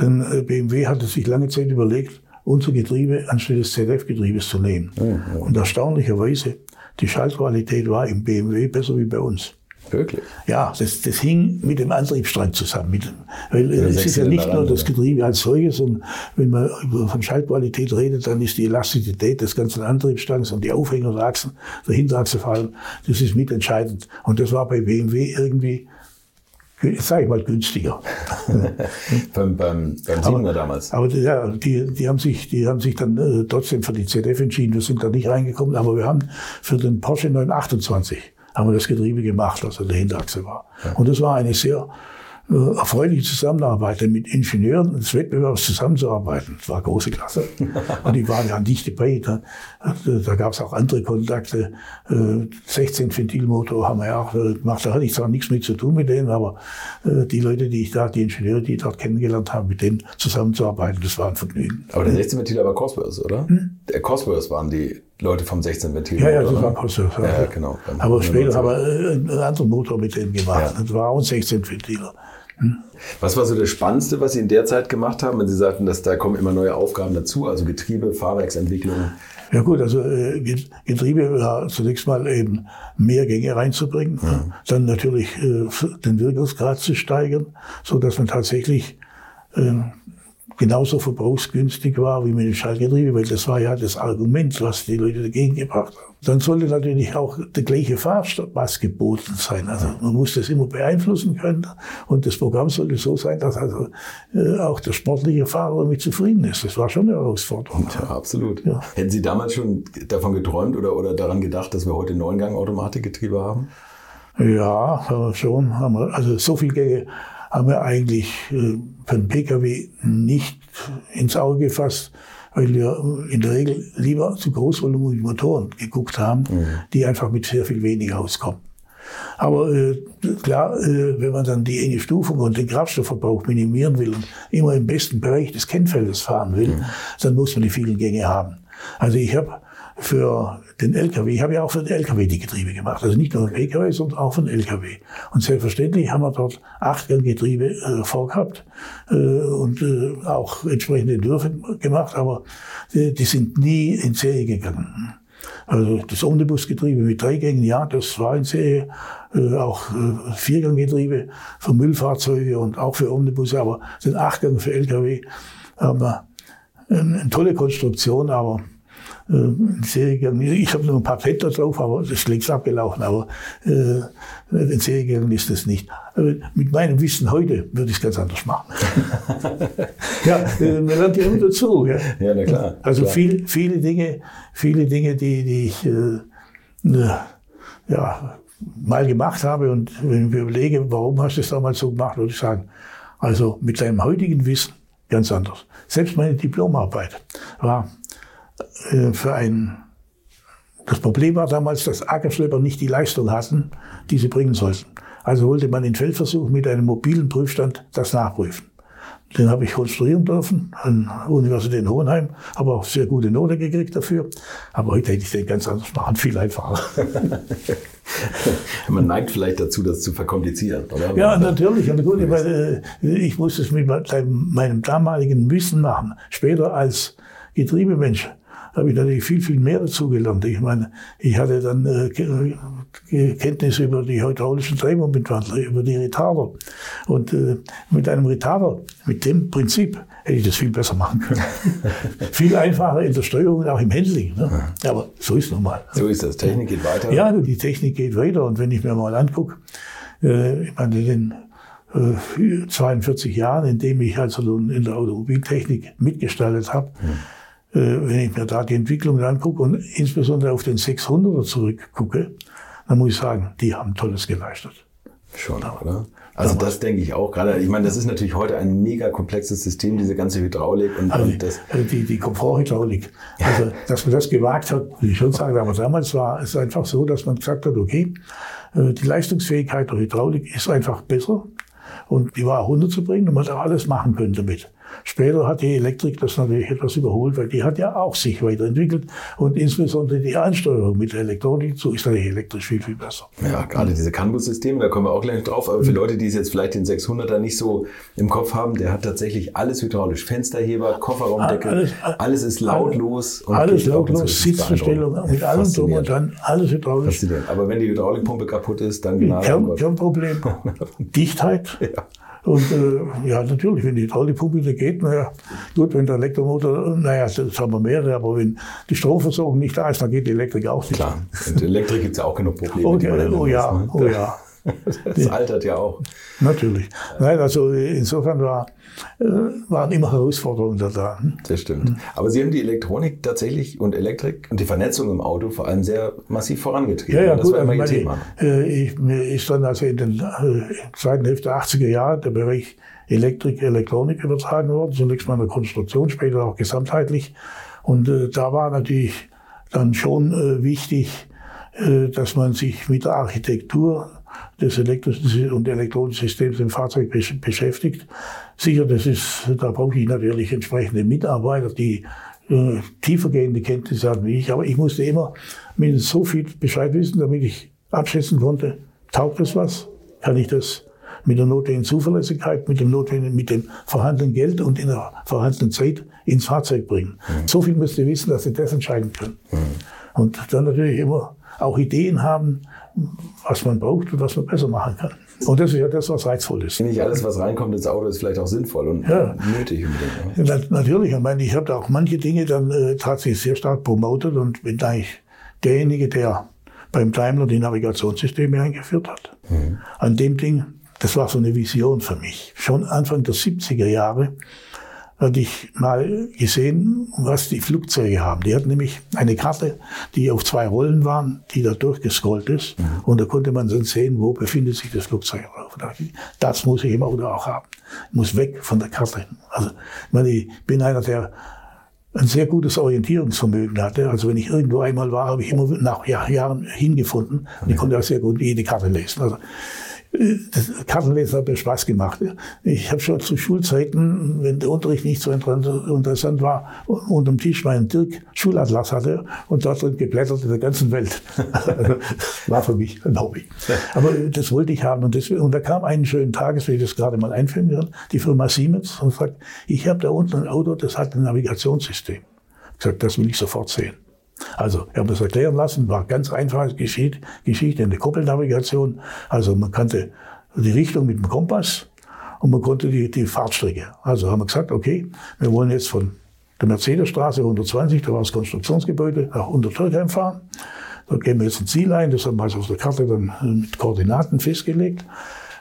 denn äh, BMW hatte sich lange Zeit überlegt, unser Getriebe anstelle des ZF-Getriebes zu nehmen. Ja, ja. Und erstaunlicherweise, die Schaltqualität war im BMW besser wie bei uns. Wirklich? Ja, das, das hing mit dem Antriebsstrang zusammen. Mit, weil äh, es ist ja nicht nur das Getriebe als solches, und wenn man von Schaltqualität redet, dann ist die Elastizität des ganzen Antriebsstrangs und die Aufhänger der Achsen, der Hinterachse vor allem, das ist mitentscheidend. Und das war bei BMW irgendwie sage ich mal, günstiger. beim, beim, beim Siebener damals. Aber ja, die, die, haben sich, die haben sich dann äh, trotzdem für die ZF entschieden. Wir sind da nicht reingekommen, aber wir haben für den Porsche 928 haben wir das Getriebe gemacht, also der Hinterachse war. Ja. Und das war eine sehr erfreuliche Zusammenarbeit mit Ingenieuren des Wettbewerbs zusammenzuarbeiten. Das war große Klasse. Und die waren ja nicht dabei. Da, da gab es auch andere Kontakte. 16-Ventilmotor äh, haben wir ja auch äh, gemacht. Da hatte ich zwar nichts mit zu tun mit denen, aber die Leute, die ich da, die Ingenieure, die ich dort kennengelernt habe, mit denen zusammenzuarbeiten, das war ein Vergnügen. Aber der 16-Ventiler war Cosworth, oder? Hm? Der Cosworth waren die Leute vom 16 Ventil. Ja, ja, das war Cosworth. Ja, ja, genau. Aber später haben wir einen anderen Motor mit denen gemacht. Ja. Das war auch ein 16 Ventiler. Was war so das Spannendste, was Sie in der Zeit gemacht haben? Wenn Sie sagten, dass da kommen immer neue Aufgaben dazu, also Getriebe, Fahrwerksentwicklung. Ja gut, also äh, Getriebe war zunächst mal eben mehr Gänge reinzubringen, ja. dann natürlich äh, den Wirkungsgrad zu steigern, so dass man tatsächlich äh, genauso verbrauchsgünstig war wie mit dem Schallgetriebe, weil das war ja das Argument, was die Leute dagegen gebracht haben. Dann sollte natürlich auch der gleiche Fahrspaß geboten sein. Also man muss das immer beeinflussen können und das Programm sollte so sein, dass also äh, auch der sportliche Fahrer damit zufrieden ist. Das war schon eine Herausforderung. Ja, absolut. Ja. Hätten Sie damals schon davon geträumt oder, oder daran gedacht, dass wir heute Neungang-Automatikgetriebe haben? Ja, schon. Also so viel Gänge haben wir eigentlich äh, für den Pkw nicht ins Auge gefasst, weil wir in der Regel lieber zu großvolumige Motoren geguckt haben, mhm. die einfach mit sehr viel weniger auskommen. Aber äh, klar, äh, wenn man dann die enge Stufung und den Kraftstoffverbrauch minimieren will und immer im besten Bereich des Kennfeldes fahren will, mhm. dann muss man die vielen Gänge haben. Also ich habe für den LKW. Ich habe ja auch für den LKW die Getriebe gemacht. Also nicht nur den LKW, sondern auch für den LKW. Und selbstverständlich haben wir dort Achtgang-Getriebe äh, vorgehabt äh, und äh, auch entsprechende Entwürfe gemacht, aber äh, die sind nie in Serie gegangen. Also das Omnibusgetriebe mit drei Gängen, ja, das war in Serie. Äh, auch äh, Vierganggetriebe für Müllfahrzeuge und auch für Omnibusse, aber den Achtgang für LKW haben wir eine tolle Konstruktion, aber äh, Serien, ich habe noch ein paar Blätter drauf, aber das ist längst abgelaufen, aber äh, den Serien ist das nicht. Aber mit meinem Wissen heute würde ich es ganz anders machen. ja, äh, man lernt ja immer dazu. Ja, ja na klar. Also klar. Viel, viele Dinge, viele Dinge, die, die ich äh, ja, mal gemacht habe und wenn ich mir überlege, warum hast du es damals so gemacht, würde ich sagen, also mit deinem heutigen Wissen ganz anders. Selbst meine Diplomarbeit war äh, für ein das Problem war damals, dass Ackerschlepper nicht die Leistung hatten, die sie bringen sollten. Also wollte man in Feldversuch mit einem mobilen Prüfstand das nachprüfen. Den habe ich konstruieren dürfen an der Universität in Hohenheim, habe auch sehr gute Note gekriegt dafür. Aber heute hätte ich den ganz anders machen, viel einfacher. Man neigt vielleicht dazu, das zu verkomplizieren, oder? Ja, natürlich. Und gut, weil, äh, ich musste es mit meinem damaligen Wissen machen. Später als Getriebemensch habe ich natürlich viel, viel mehr dazugelernt. Ich meine, ich hatte dann äh, Kenntnisse über die hydraulischen Drehmomentwandler, über die Retarder. Und äh, mit einem Retarder, mit dem Prinzip, hätte ich das viel besser machen können. viel einfacher in der Steuerung und auch im Handling. Ne? Aber so ist es normal. So ist das. Technik geht weiter. Ja, die Technik geht weiter. Und wenn ich mir mal angucke, äh, ich meine, den 42 äh, Jahren, in dem ich also in der Automobiltechnik mitgestaltet habe, hm äh, wenn ich mir da die Entwicklung angucke und insbesondere auf den 600er zurückgucke, dann muss ich sagen, die haben Tolles geleistet. Schon, oder? Also das denke ich auch gerade. Ich meine, das ist natürlich heute ein mega komplexes System, diese ganze Hydraulik und, also und das. Also die, die Komforthydraulik. Also, dass man das gewagt hat, will ich schon sagen. Aber damals war es einfach so, dass man gesagt hat, okay, äh, die Leistungsfähigkeit der Hydraulik ist einfach besser und die war auch runterzubringen und man hat auch alles machen können damit. Später hat die Elektrik das natürlich etwas überholt, weil die hat ja auch sich weiterentwickelt und insbesondere die Ansteuerung mit der Elektronik, so ist natürlich elektrisch viel, viel besser. Ja, gerade diese CAN-Bus-Systeme, da kommen wir auch gleich drauf, aber für Leute, die es jetzt vielleicht den 600er nicht so im Kopf haben, der hat tatsächlich alles hydraulisch. Fensterheber, Kofferraumdeckel, alles, alles ist lautlos. alles lautlos, Sitzverstellung mit allem drum und dann, alles hydraulisch. Aber wenn die Hydraulikpumpe kaputt ist, dann genau. Kern, Kernproblem, Dichtheit. Ja. Und äh, ja, natürlich, wenn die Hydraulikpumpe wieder geht, naja, gut, wenn der Elektromotor, naja, das haben wir mehrere, aber wenn die Stromversorgung nicht da ist, dann geht die Elektrik auch nicht. Klar, und Elektrik gibt es ja auch genug Probleme. Oh, ja, oh ja, ne? oh ja. Das altert ja auch. Natürlich. Nein, also insofern war, äh, waren immer Herausforderungen da. Hm? Das stimmt. Aber Sie haben die Elektronik tatsächlich und Elektrik und die Vernetzung im Auto vor allem sehr massiv vorangetrieben. Ja, ja, das gut, war immer also Ihr Thema. Äh, ich, mir ist dann also in den äh, zweiten Hälfte der 80er Jahre der Bereich Elektrik, Elektronik übertragen worden. Zunächst mal in der Konstruktion, später auch gesamtheitlich. Und äh, da war natürlich dann schon äh, wichtig, äh, dass man sich mit der Architektur des elektrischen und elektronischen Systems im Fahrzeug beschäftigt. Sicher, das ist, da brauche ich natürlich entsprechende Mitarbeiter, die äh, tiefergehende Kenntnisse haben wie ich. Aber ich musste immer mindestens so viel Bescheid wissen, damit ich abschätzen konnte, taugt das was? Kann ich das mit der notwendigen Zuverlässigkeit, mit dem notwendigen, mit dem vorhandenen Geld und in der vorhandenen Zeit ins Fahrzeug bringen? Mhm. So viel müsst ihr wissen, dass ihr das entscheiden könnt. Mhm. Und dann natürlich immer auch Ideen haben, was man braucht und was man besser machen kann. Und das ist ja das, was reizvoll ist. Nicht alles, was reinkommt ins Auto, ist vielleicht auch sinnvoll und ja. nötig. Ne? Natürlich, ich meine, ich habe da auch manche Dinge dann äh, tatsächlich sehr stark promotet und bin eigentlich derjenige, der beim Daimler die Navigationssysteme eingeführt hat. Mhm. An dem Ding, das war so eine Vision für mich. Schon Anfang der 70er Jahre hatte ich mal gesehen, was die Flugzeuge haben. Die hatten nämlich eine Karte, die auf zwei Rollen waren, die da durchgescrollt ist. Mhm. Und da konnte man dann sehen, wo befindet sich das Flugzeug drauf. Das muss ich im Auto auch haben. Ich muss weg von der Karte. Also, ich, meine, ich bin einer, der ein sehr gutes Orientierungsvermögen hatte. Also wenn ich irgendwo einmal war, habe ich immer nach Jahren hingefunden. Und ich konnte auch sehr gut jede Karte lesen. Also Kartenlesen hat mir Spaß gemacht. Ich habe schon zu Schulzeiten, wenn der Unterricht nicht so interessant war, unterm Tisch meinen Dirk Schulatlas hatte und dort drin geblättert in der ganzen Welt. war für mich ein Hobby. Aber das wollte ich haben. Und, deswegen, und da kam einen schönen Tag, das will ich das gerade mal einführen kann, die Firma Siemens und sagt, ich habe da unten ein Auto, das hat ein Navigationssystem. Ich gesagt, das will ich sofort sehen. Also, ich habe das erklären lassen, war ganz einfache Geschichte, Geschichte, eine Koppelnavigation. Also, man kannte die Richtung mit dem Kompass und man konnte die, die Fahrtstrecke. Also haben wir gesagt, okay, wir wollen jetzt von der Mercedesstraße 120, da war das Konstruktionsgebäude, nach Untertürkheim fahren. Dort gehen wir jetzt ein Ziel ein, das haben wir also auf der Karte dann mit Koordinaten festgelegt.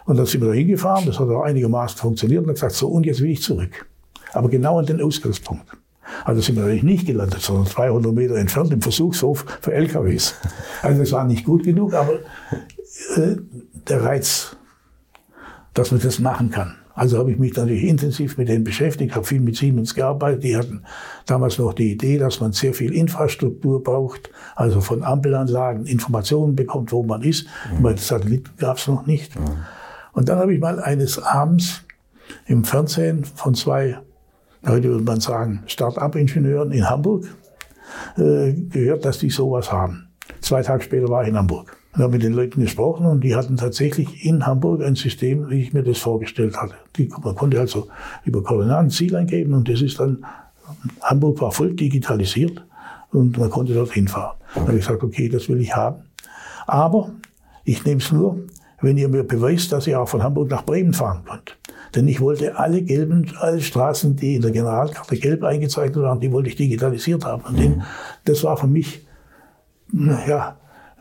Und dann sind wir da hingefahren, das hat auch einigermaßen funktioniert und dann gesagt, so, und jetzt will ich zurück. Aber genau an den Ausgangspunkt. Also sind wir natürlich nicht gelandet, sondern 200 Meter entfernt im Versuchshof für LKWs. Also das war nicht gut genug, aber äh, der Reiz, dass man das machen kann. Also habe ich mich natürlich intensiv mit denen beschäftigt, habe viel mit Siemens gearbeitet. Die hatten damals noch die Idee, dass man sehr viel Infrastruktur braucht, also von Ampelanlagen Informationen bekommt, wo man ist. Mhm. Weil Satelliten gab es noch nicht. Mhm. Und dann habe ich mal eines Abends im Fernsehen von zwei heute würde man sagen, Start-up-Ingenieuren in Hamburg äh, gehört, dass die sowas haben. Zwei Tage später war ich in Hamburg. Ich habe mit den Leuten gesprochen und die hatten tatsächlich in Hamburg ein System, wie ich mir das vorgestellt hatte. Die, man konnte also über Koordinaten Ziel eingeben und das ist dann, Hamburg war voll digitalisiert und man konnte dort hinfahren. Da habe ich gesagt, okay, das will ich haben. Aber ich nehme es nur, wenn ihr mir beweist, dass ihr auch von Hamburg nach Bremen fahren könnt. Denn ich wollte alle gelben, alle Straßen, die in der Generalkarte gelb eingezeichnet waren, die wollte ich digitalisiert haben. Und mhm. das war für mich, ja,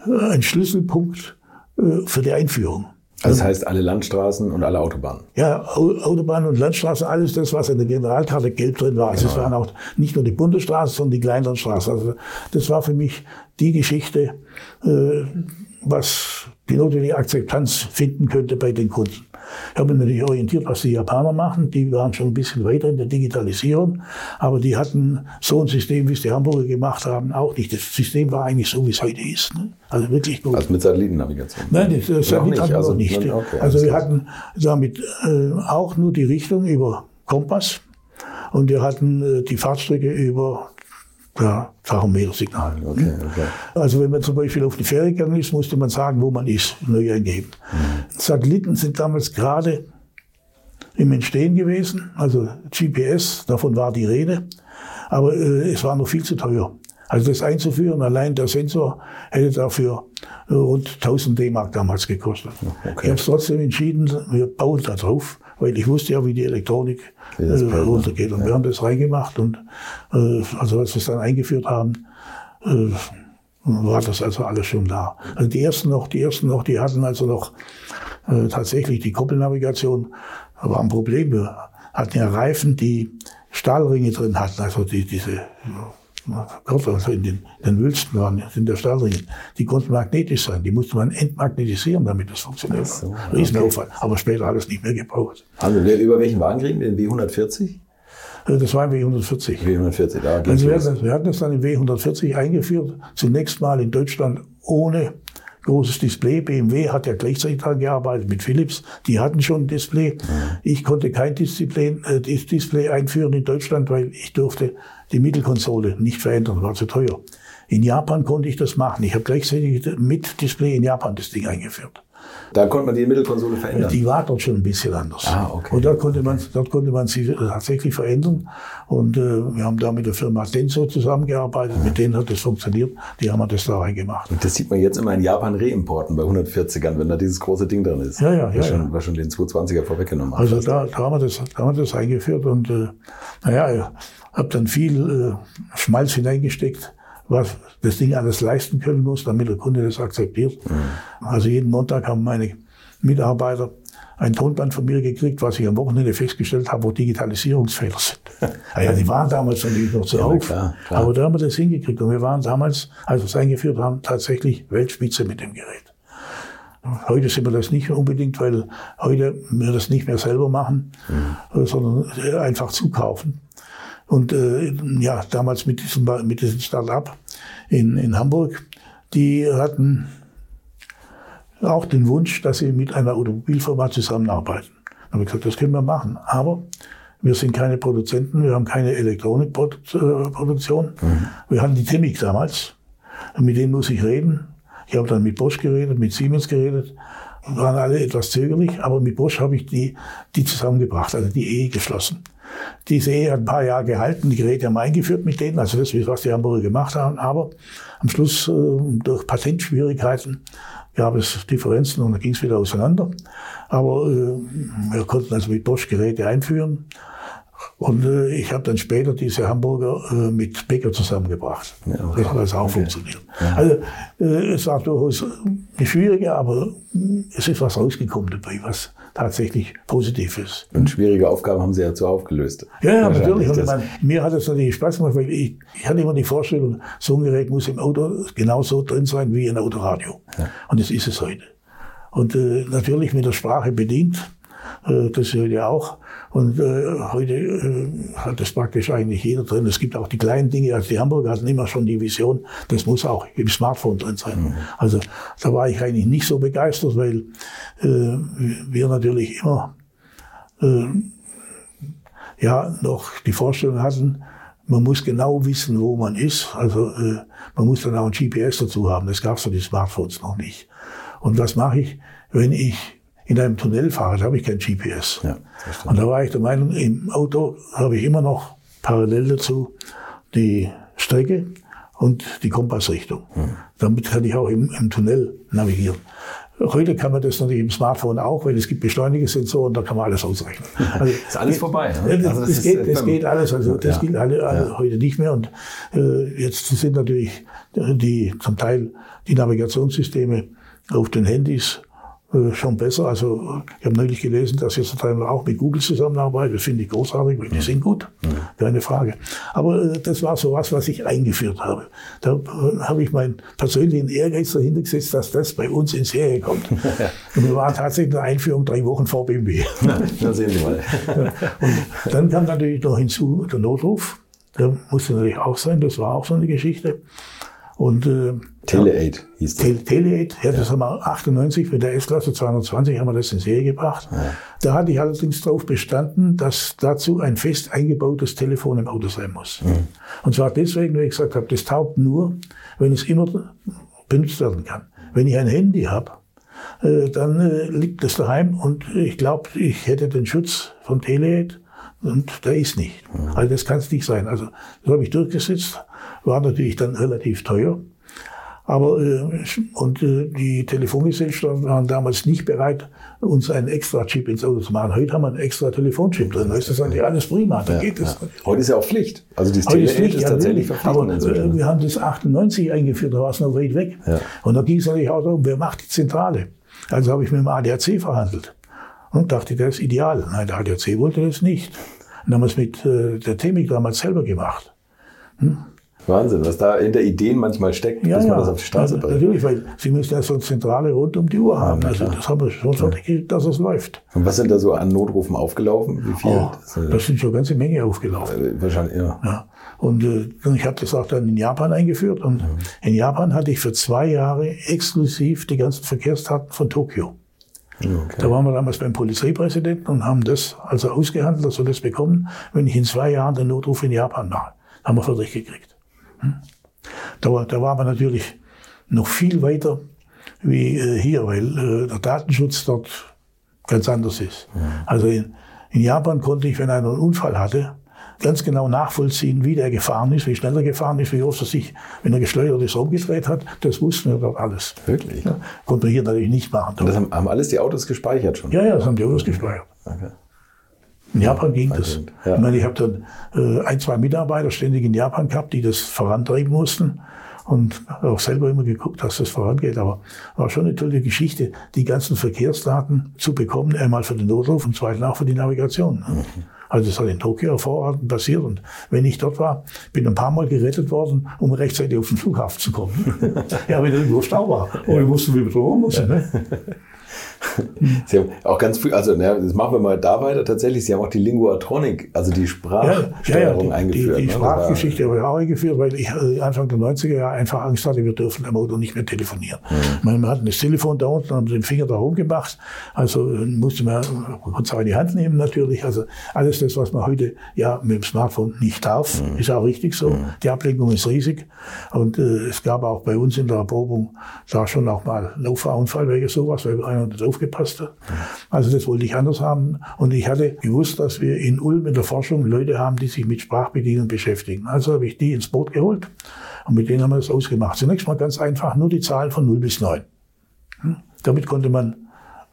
ein Schlüsselpunkt äh, für die Einführung. Also das heißt alle Landstraßen und alle Autobahnen? Ja, Autobahnen und Landstraßen, alles das, was in der Generalkarte gelb drin war. Also genau. es waren auch nicht nur die Bundesstraßen, sondern die kleineren Straßen. Also das war für mich die Geschichte, äh, was die notwendige Akzeptanz finden könnte bei den Kunden. Ich habe mich natürlich orientiert, was die Japaner machen. Die waren schon ein bisschen weiter in der Digitalisierung, aber die hatten so ein System, wie es die Hamburger gemacht haben, auch nicht. Das System war eigentlich so, wie es heute ist. Ne? Also wirklich gut. Also mit Satellitennavigation? Nein, das, das Satellit hatten wir also, nicht. Okay, also wir hatten damit äh, auch nur die Richtung über Kompass und wir hatten äh, die Fahrtstrecke über ja, Tachometersignal. Okay, okay. Also wenn man zum Beispiel auf die Fähre gegangen ist, musste man sagen, wo man ist, neu eingeben. Mhm. Satelliten sind damals gerade im Entstehen gewesen, also GPS, davon war die Rede, aber äh, es war noch viel zu teuer. Also das einzuführen, allein der Sensor hätte dafür rund 1000 D-Mark damals gekostet. Okay. Ich habe es trotzdem entschieden, wir bauen da drauf, weil ich wusste ja, wie die Elektronik äh, runtergeht. Und ja. wir haben das reingemacht und äh, also als wir es dann eingeführt haben, äh, war das also alles schon da. Also die ersten noch, die ersten noch, die hatten also noch äh, tatsächlich die Koppelnavigation, war ein Problem. Wir hatten ja Reifen, die Stahlringe drin hatten, also die, diese Also in den, den Wülsten waren, in der Stahlringen, die konnten magnetisch sein. Die musste man entmagnetisieren, damit das funktioniert. So, Riesenaufwand. Okay. Aber später alles nicht mehr gebraucht. Also über welchen Wagen kriegen wir? Den W140? Äh, das war ein W140. W140, da also wir, hatten, wir hatten das dann im W140 eingeführt, zunächst mal in Deutschland ohne großes Display. BMW hat ja gleichzeitig daran gearbeitet mit Philips. Die hatten schon ein Display. Mhm. Ich konnte kein Display, äh, Display einführen in Deutschland, weil ich durfte die Mittelkonsole nicht verändern, war zu teuer. In Japan konnte ich das machen. Ich habe gleichzeitig mit Display in Japan das Ding eingeführt. Da konnte man die Mittelkonsole verändern? Die war dort schon ein bisschen anders. Ah, okay. Und dort konnte man, dort konnte man sie tatsächlich verändern. Und äh, wir haben da mit der Firma Denso zusammengearbeitet. Ja. Mit denen hat das funktioniert. Die haben das da reingemacht. Und das sieht man jetzt immer in Japan Reimporten bei 140ern, wenn da dieses große Ding drin ist. Ja, ja, ja. Was schon, was schon den 220er vorweggenommen hat. Also da, da, haben wir das, da haben wir das eingeführt. Und äh, naja, habe dann viel äh, Schmalz hineingesteckt was das Ding alles leisten können muss, damit der Kunde das akzeptiert. Mhm. Also jeden Montag haben meine Mitarbeiter ein Tonband von mir gekriegt, was ich am Wochenende festgestellt habe, wo Digitalisierungsfehler sind. Ah ja, die waren damals natürlich noch zu ja, auf. Klar, klar. Aber da haben wir das hingekriegt. Und wir waren damals, als wir es eingeführt haben, tatsächlich Weltspitze mit dem Gerät. Heute sind wir das nicht unbedingt, weil heute wir das nicht mehr selber machen, mhm. sondern einfach zukaufen. Und äh, ja, damals mit diesem, mit diesem Start-up in, in Hamburg, die hatten auch den Wunsch, dass sie mit einer Automobilfirma zusammenarbeiten. Dann habe ich gesagt, das können wir machen. Aber wir sind keine Produzenten, wir haben keine Elektronikproduktion. Mhm. Wir hatten die Timmic damals. Mit denen muss ich reden. Ich habe dann mit Bosch geredet, mit Siemens geredet. Waren alle etwas zögerlich, aber mit Bosch habe ich die, die zusammengebracht, also die Ehe geschlossen. Diese Ehe hat ein paar Jahre gehalten, die Geräte haben eingeführt mit denen, also das, was die Hamburger gemacht haben. Aber am Schluss, äh, durch Patentschwierigkeiten, gab es Differenzen und dann ging es wieder auseinander. Aber äh, wir konnten also mit Bosch Geräte einführen. Und äh, ich habe dann später diese Hamburger äh, mit Becker zusammengebracht. Ja. Das hat also auch okay. funktioniert. Ja. Also äh, es war durchaus eine schwierige, aber es ist was rausgekommen dabei, was tatsächlich positiv ist. Und schwierige Aufgaben haben Sie ja zu aufgelöst. Ja, ja natürlich. Man, mir hat es natürlich Spaß gemacht, weil ich, ich hatte immer die Vorstellung, so ein Gerät muss im Auto genauso drin sein wie ein Autoradio. Ja. Und das ist es heute. Und äh, natürlich mit der Sprache bedient. Äh, das ist ja auch. Und äh, heute äh, hat das praktisch eigentlich jeder drin. Es gibt auch die kleinen Dinge. Also die Hamburger hatten immer schon die Vision, das muss auch im Smartphone drin sein. Mhm. Also da war ich eigentlich nicht so begeistert, weil äh, wir natürlich immer äh, ja noch die Vorstellung hatten, man muss genau wissen, wo man ist. Also äh, man muss dann auch ein GPS dazu haben. Das gab es für die Smartphones noch nicht. Und was mache ich, wenn ich in einem Tunnel fahre, da habe ich kein GPS. Ja, und da war ich der Meinung, im Auto habe ich immer noch parallel dazu die Strecke und die Kompassrichtung. Hm. Damit kann ich auch im, im, Tunnel navigieren. Heute kann man das natürlich im Smartphone auch, weil es gibt Beschleunigungssensoren, da kann man alles ausrechnen. Also, ist alles vorbei. Ne? Das, also das, das, geht, das geht alles, also das ja. gilt alle, alle ja. heute nicht mehr. Und äh, jetzt sind natürlich die zum Teil die Navigationssysteme auf den Handys äh, schon besser. Also ich habe neulich gelesen, dass jetzt Daimler auch mit Google zusammenarbeitet. Das finde ich großartig, weil die sind gut, keine Frage. Aber äh, das war so was, was ich eingeführt habe. Da äh, habe ich meinen persönlichen Ehrgeiz dahinter gesetzt, dass das bei uns in Serie kommt. Und wir waren tatsächlich in der Einführung drei Wochen vor BMW. Na, sehen Sie mal. Und dann kam natürlich noch hinzu der Notruf. Der musste natürlich auch sein, das war auch so eine Geschichte. Und äh, Tele-8 hieß das. Tele Tele-8, ja, das haben wir 98 mit der S-Klasse 220 haben wir das in Serie gebracht. Ja. Da hatte ich allerdings darauf bestanden, dass dazu ein fest eingebautes Telefon im Auto sein muss. Mhm. Und zwar deswegen, weil ich gesagt habe, das taugt nur, wenn es immer benutzt werden kann. Wenn ich ein Handy habe, äh, dann äh, liegt das daheim und ich glaube, ich hätte den Schutz von Tele-8 und der ist nicht. Also das kann es nicht sein. Also das habe ich durchgesetzt, war natürlich dann relativ teuer. Aber äh, und äh, die Telefongesellschaften waren damals nicht bereit, uns einen extra Chip ins Auto zu machen. Heute haben wir einen extra Telefonchip drin. Da ist das eigentlich alles prima. Da Ja, geht es. ja. Heute ist ja auch Pflicht. Also dieses Heute ist Tele-8 nicht, ist ja, tatsächlich verpflichtend Aber inzwischen. äh, wir haben das 98 eingeführt, da war es noch weit weg. Ja. Und da ging es natürlich auch darum, wer macht die Zentrale. Also habe ich mit dem ADAC verhandelt und dachte, der ist ideal. Nein, der ADAC wollte das nicht. Und haben wir es mit der Temik damals selber gemacht. Wahnsinn, was da hinter Ideen manchmal steckt, bis man das auf die Straße ja, bringt. Natürlich, weil Sie müssen ja so eine Zentrale rund um die Uhr haben. also das haben wir schon fertig gekriegt, dass es läuft. Und was sind da so an Notrufen aufgelaufen? Wie viel? Oh, Das, das sind schon eine ganze Menge aufgelaufen. äh, wahrscheinlich, ja. Ja. Und äh, ich habe das auch dann in Japan eingeführt. Und in Japan hatte ich für zwei Jahre exklusiv die ganzen Verkehrsdaten von Tokio. Okay. Da waren wir damals beim Polizeipräsidenten und haben das also ausgehandelt, dass wir das bekommen, wenn ich in zwei Jahren den Notruf in Japan mache. Haben wir fertig gekriegt. Hm? Da, war, da waren wir natürlich noch viel weiter wie äh, hier, weil äh, der Datenschutz dort ganz anders ist. Also in, in Japan konnte ich, wenn einer einen Unfall hatte, ganz genau nachvollziehen, wie der gefahren ist, wie schnell er gefahren ist, wie oft er sich, wenn er gesteuert ist, umgedreht hat. Das wussten wir dort alles. Wirklich? Ja, konnte man hier natürlich nicht machen. Und das haben, haben alles die Autos gespeichert schon? Ja, ja, das haben die Autos gespeichert. Okay. In Japan ging das. Ja. Ich meine, ich habe dann äh, ein, zwei Mitarbeiter ständig in Japan gehabt, die das vorantreiben mussten und auch selber immer geguckt, dass das vorangeht. Aber war schon eine tolle Geschichte, die ganzen Verkehrsdaten zu bekommen, einmal für den Notruf und zweitens auch für die Navigation. ne? Also das hat in Tokio hervorragend passiert und wenn ich dort war, bin ein paar Mal gerettet worden, um rechtzeitig auf den Flughafen zu kommen. ja, wenn irgendwo Stau war. Und wir wussten, wie wir drüber müssen. Ne? Sie haben auch ganz früh, also ne, das machen wir mal da weiter. Tatsächlich, Sie haben auch die Linguatronic, also die Ja, ja, Sprachsteuerung die, eingeführt. Die, die ne? Sprachgeschichte habe ich auch eingeführt, weil ich äh, Anfang der 90er Jahre einfach Angst hatte, wir dürfen im Auto nicht mehr telefonieren. Mhm. Wir hatten das Telefon da unten, haben den Finger da rumgemacht, also äh, musste man uns auch in die Hand nehmen natürlich. Also alles das, was man heute ja mit dem Smartphone nicht darf, Mhm. ist auch richtig so. Die Ablenkung ist riesig und äh, es gab auch bei uns in der Erprobung da schon auch mal einen Auffahrunfall wegen sowas, weil einer aufgepasst hat. Also das wollte ich anders haben. Und ich hatte gewusst, dass wir in Ulm in der Forschung Leute haben, die sich mit Sprachbedienung beschäftigen. Also habe ich die ins Boot geholt und mit denen haben wir das ausgemacht. Zunächst mal ganz einfach nur die Zahlen von 0 bis 9. Hm? Damit konnte man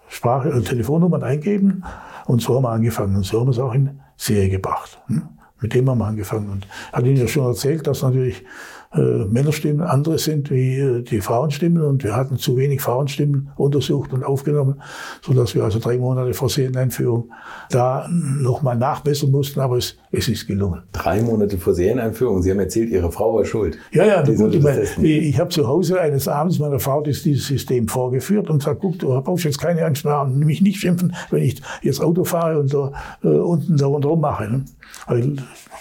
Sprache, äh, Telefonnummern eingeben und so haben wir angefangen. Und so haben wir es auch in Serie gebracht. Hm? Mit dem haben wir angefangen. Und hatte Ihnen ja schon erzählt, dass natürlich äh, Männerstimmen andere sind wie äh, die Frauenstimmen und wir hatten zu wenig Frauenstimmen untersucht und aufgenommen, so dass wir also drei Monate vor Serieneinführung da nochmal nachbessern mussten, aber es, es ist gelungen. Drei Monate vor Serieneinführung. Sie haben erzählt, Ihre Frau war schuld. Ja, ja, Die gut, ich, testen. ich habe zu Hause eines Abends meiner Frau das, dieses System vorgeführt und gesagt, guck, du brauchst jetzt keine Angst mehr haben, mich nicht schimpfen, wenn ich jetzt Auto fahre und da äh, unten da rundherum mache. Ne? Weil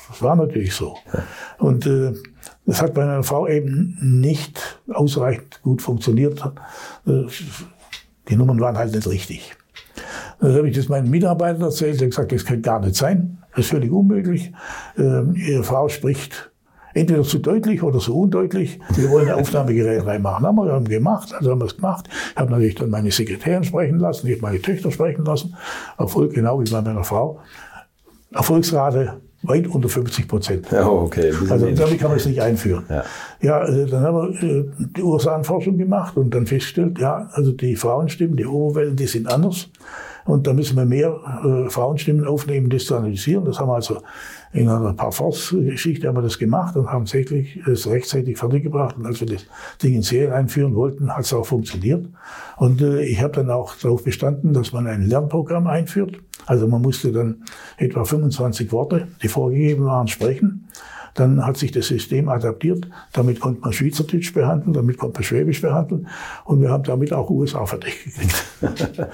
das war natürlich so. Und äh, das hat bei meiner Frau eben nicht ausreichend gut funktioniert. Die Nummern waren halt nicht richtig. Dann habe ich das meinen Mitarbeitern erzählt, der hat gesagt, das könnte gar nicht sein, das ist völlig unmöglich. Ähm, ihre Frau spricht entweder zu deutlich oder zu undeutlich. Wir wollen ein Aufnahmegerät reinmachen. Haben wir gemacht, also haben wir es gemacht. Ich habe natürlich dann meine Sekretärin sprechen lassen, ich habe meine Töchter sprechen lassen. Erfolg genau wie bei meiner Frau. Erfolgsrate weit unter 50 Prozent. Ja, okay. Also damit kann man es nicht einführen. Ja. Ja, äh, dann haben wir äh, die Ursachenforschung gemacht und dann festgestellt, ja, also die Frauenstimmen, die Oberwellen, die sind anders. Und da müssen wir mehr äh, Frauenstimmen aufnehmen, das zu analysieren. Das haben wir also in einer Parforce-Geschichte haben wir das gemacht und haben tatsächlich es rechtzeitig fertiggebracht. Und als wir das Ding in Serien einführen wollten, hat es auch funktioniert. Und äh, ich habe dann auch darauf bestanden, dass man ein Lernprogramm einführt. Also man musste dann etwa 25 Worte, die vorgegeben waren, sprechen. Dann hat sich das System adaptiert. Damit konnte man Schweizerdeutsch behandeln, damit konnte man Schwäbisch behandeln. Und wir haben damit auch USA fertig gekriegt.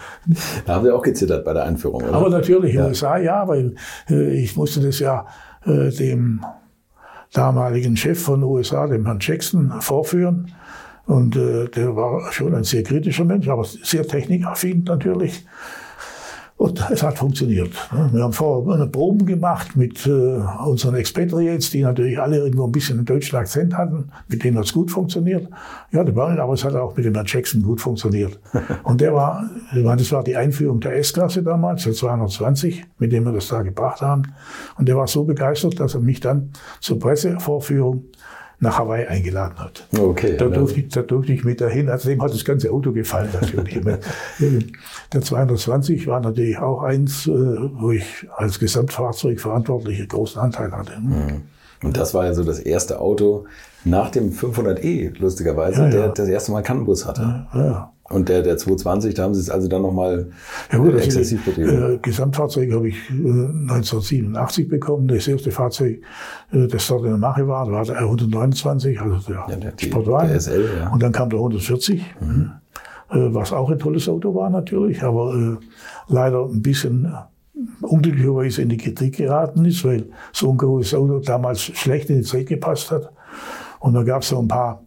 Da haben Sie auch gezittert bei der Einführung, oder? Aber natürlich USA ja, weil äh, ich musste das ja äh, dem damaligen Chef von USA, dem Herrn Jackson, vorführen. Und äh, der war schon ein sehr kritischer Mensch, aber sehr technikaffin natürlich. Und es hat funktioniert. Wir haben vorher eine Proben gemacht mit äh, unseren Expatriates, die natürlich alle irgendwo ein bisschen einen deutschen Akzent hatten. Mit denen hat es gut funktioniert. Ja, aber es hat auch mit dem Herrn Jackson gut funktioniert. Und der war, das war die Einführung der S-Klasse damals, der 220, mit dem wir das da gebracht haben. Und der war so begeistert, dass er mich dann zur Pressevorführung nach Hawaii eingeladen hat. Okay. Da durfte, ich, da durfte ich mit dahin. Also dem hat das ganze Auto gefallen natürlich. der 220 war natürlich auch eins, äh, wo ich als Gesamtfahrzeug verantwortliche großen Anteil hatte. Mhm. Und das war ja so das erste Auto nach dem 500e, lustigerweise, ja, ja. der das erste Mal Kannenbus hatte. Ja, ja. Und der, der 220, da haben Sie es also dann nochmal ja, gut, exzessiv betrieben. Äh, Gesamtfahrzeug habe ich äh, 1987 bekommen. Das erste Fahrzeug, äh, das dort in der Mache war, war der R129, also der, ja, der Sportwagen. Der SL, ja. Und dann kam der 140, mhm. äh, was auch ein tolles Auto war natürlich, aber äh, leider ein bisschen äh, unglücklicherweise in die Kritik geraten ist, weil so ein großes Auto damals schlecht in die Zeit gepasst hat. Und da gab es so ein paar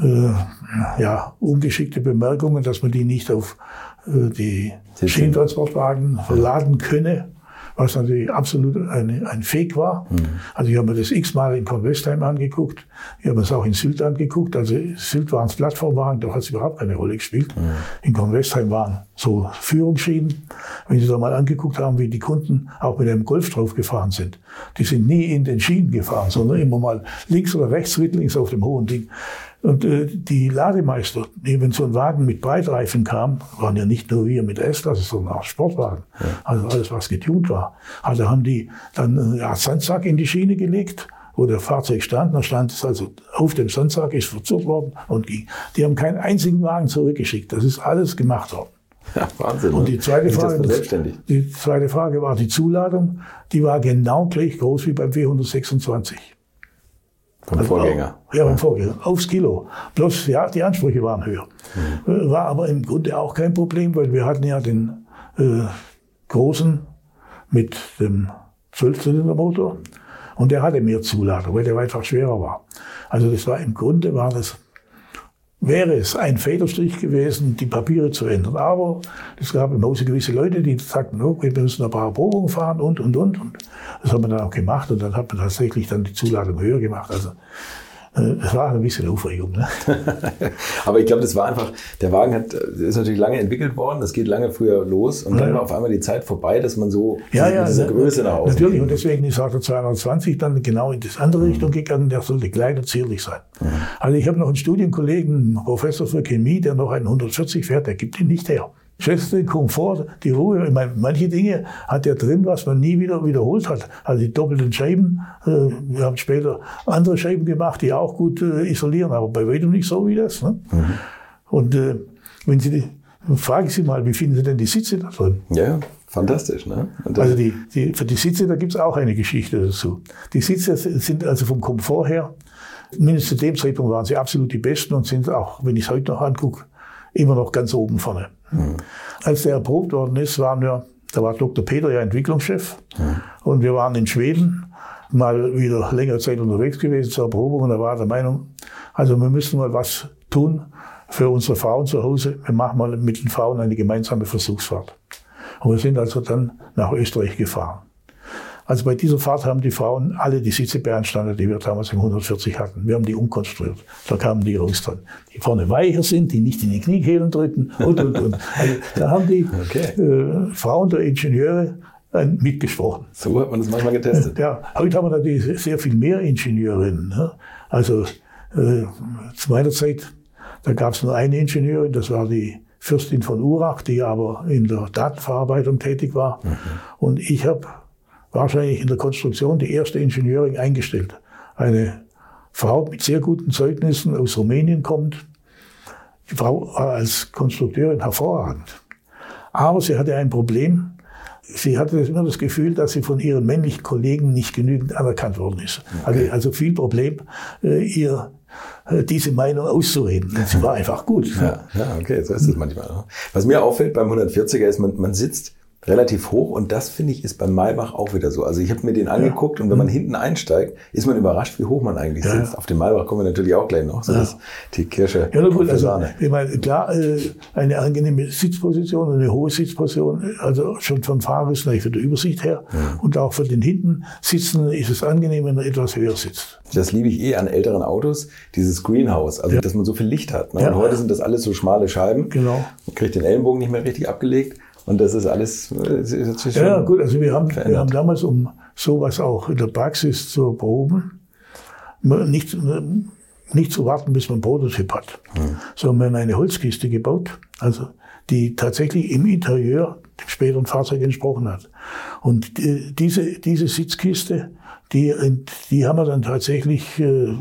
äh, ja, ungeschickte Bemerkungen, dass man die nicht auf äh, die Schienentransportwagen verladen könne was natürlich absolut ein, ein Fake war. Mhm. Also ich habe mir das x-mal in Convestheim angeguckt, ich habe es auch in Sylt angeguckt. Also Sylt waren es Plattformwagen, da hat es überhaupt keine Rolle gespielt. Mhm. In Convestheim waren so Führungsschienen. Wenn Sie da mal angeguckt haben, wie die Kunden auch mit einem Golf drauf gefahren sind. Die sind nie in den Schienen gefahren, sondern immer mal links oder rechts, rittlings auf dem hohen Ding. Und äh, die Lademeister, wenn so ein Wagen mit Breitreifen kam, waren ja nicht nur wir mit S-Klasse, sondern auch Sportwagen. Ja. Also alles, was getunt war. Also haben die dann äh, ja, Sandsack in die Schiene gelegt, wo der Fahrzeug stand. Da stand es also auf dem Sandsack, ist verzurrt worden und ging. Die haben keinen einzigen Wagen zurückgeschickt. Das ist alles gemacht worden. Ja, Wahnsinn. Und die zweite, Frage, die zweite Frage war die Zuladung. Die war genau gleich groß wie beim W126. Vom also Vorgänger. Auch, ja, beim Vorgänger. Aufs Kilo. Bloß, ja, die Ansprüche waren höher. Mhm. War aber im Grunde auch kein Problem, weil wir hatten ja den äh, großen mit dem 12-Zylinder-Motor und der hatte mehr Zuladung, weil der einfach schwerer war. Also das war im Grunde war das wäre es ein Federstrich gewesen, die Papiere zu ändern. Aber es gab im Hause gewisse Leute, die sagten, okay, wir müssen ein paar Probungen fahren und, und, und. Das haben wir dann auch gemacht und dann hat man tatsächlich dann die Zuladung höher gemacht. Also es war ein bisschen Aufregung. Ne? Aber ich glaube, das war einfach, der Wagen hat, ist natürlich lange entwickelt worden, das geht lange früher los und ja. dann war auf einmal die Zeit vorbei, dass man so ja, ja, diese Größe nach außen Natürlich, und deswegen ist auch der 220 dann genau in das andere mhm. Richtung gegangen, der sollte klein und zierlich sein. Mhm. Also ich habe noch einen Studienkollegen, einen Professor für Chemie, der noch einen 140 fährt, der gibt ihn nicht her. Schätzte Komfort, die Ruhe. Ich meine, manche Dinge hat er drin, was man nie wieder wiederholt hat. Also die doppelten Scheiben. Äh, wir haben später andere Scheiben gemacht, die auch gut äh, isolieren, aber bei weitem nicht so wie das. Ne? Mhm. Und äh, wenn Sie die, fragen Sie mal, wie finden Sie denn die Sitze da drin? Ja, fantastisch. Ne? Also die, die, für die Sitze, da gibt es auch eine Geschichte dazu. Die Sitze sind also vom Komfort her, mindestens zu dem Zeitpunkt waren sie absolut die besten und sind auch, wenn ich es heute noch angucke, immer noch ganz oben vorne. Mhm. Als der erprobt worden ist, waren wir, da war Dr. Peter ja Entwicklungschef mhm. und wir waren in Schweden mal wieder längere Zeit unterwegs gewesen zur Erprobung und er war der Meinung, also wir müssen mal was tun für unsere Frauen zu Hause. Wir machen mal mit den Frauen eine gemeinsame Versuchsfahrt. Und wir sind also dann nach Österreich gefahren. Also bei dieser Fahrt haben die Frauen alle die Sitze beanstandet, die wir damals im 140 hatten. Wir haben die umkonstruiert. Da kamen die raus dran. Die vorne weicher sind, die nicht in die Kniekehlen drücken und, und, und. Also da haben die okay. äh, Frauen der Ingenieure äh, mitgesprochen. So hat man das manchmal getestet. Ja, heute haben wir natürlich sehr viel mehr Ingenieurinnen. Ne? Also äh, zu meiner Zeit, da gab es nur eine Ingenieurin, das war die Fürstin von Urach, die aber in der Datenverarbeitung tätig war. Mhm. Und ich habe wahrscheinlich in der Konstruktion die erste Ingenieurin eingestellt. Eine Frau mit sehr guten Zeugnissen aus Rumänien kommt. Die Frau war als Konstrukteurin hervorragend. Aber sie hatte ein Problem. Sie hatte immer das Gefühl, dass sie von ihren männlichen Kollegen nicht genügend anerkannt worden ist. Okay. Also, also viel Problem, äh, ihr äh, diese Meinung auszureden. Sie war einfach gut. Ja, ja okay, so ist es manchmal. Was mir auffällt beim 140er ist, man, man sitzt relativ hoch und das finde ich ist beim Maybach auch wieder so. Also ich habe mir den angeguckt und wenn man hinten einsteigt, ist man überrascht, wie hoch man eigentlich Ja. sitzt. Auf dem Maybach kommen wir natürlich auch gleich noch. So das, die Kirsche Ja, gut, der also, ich meine, klar, äh, eine angenehme Sitzposition, eine hohe Sitzposition, also schon vom Fahrer ist natürlich für die Übersicht her und auch für den hinten sitzen ist es angenehm, wenn er etwas höher sitzt. Das liebe ich eh an älteren Autos, dieses Greenhouse, also dass man so viel Licht hat. Ne? Ja. Und heute sind das alles so schmale Scheiben. Genau. Man kriegt den Ellenbogen nicht mehr richtig abgelegt und das ist alles äh, ist Ja, gut, also wir haben, wir haben damals, um sowas auch in der Praxis zu proben, nicht, nicht zu warten, bis man einen Prototyp hat, sondern wir haben eine Holzkiste gebaut, also die tatsächlich im Interieur dem späteren Fahrzeug entsprochen hat. Und äh, diese, diese Sitzkiste, die, die haben wir dann tatsächlich äh,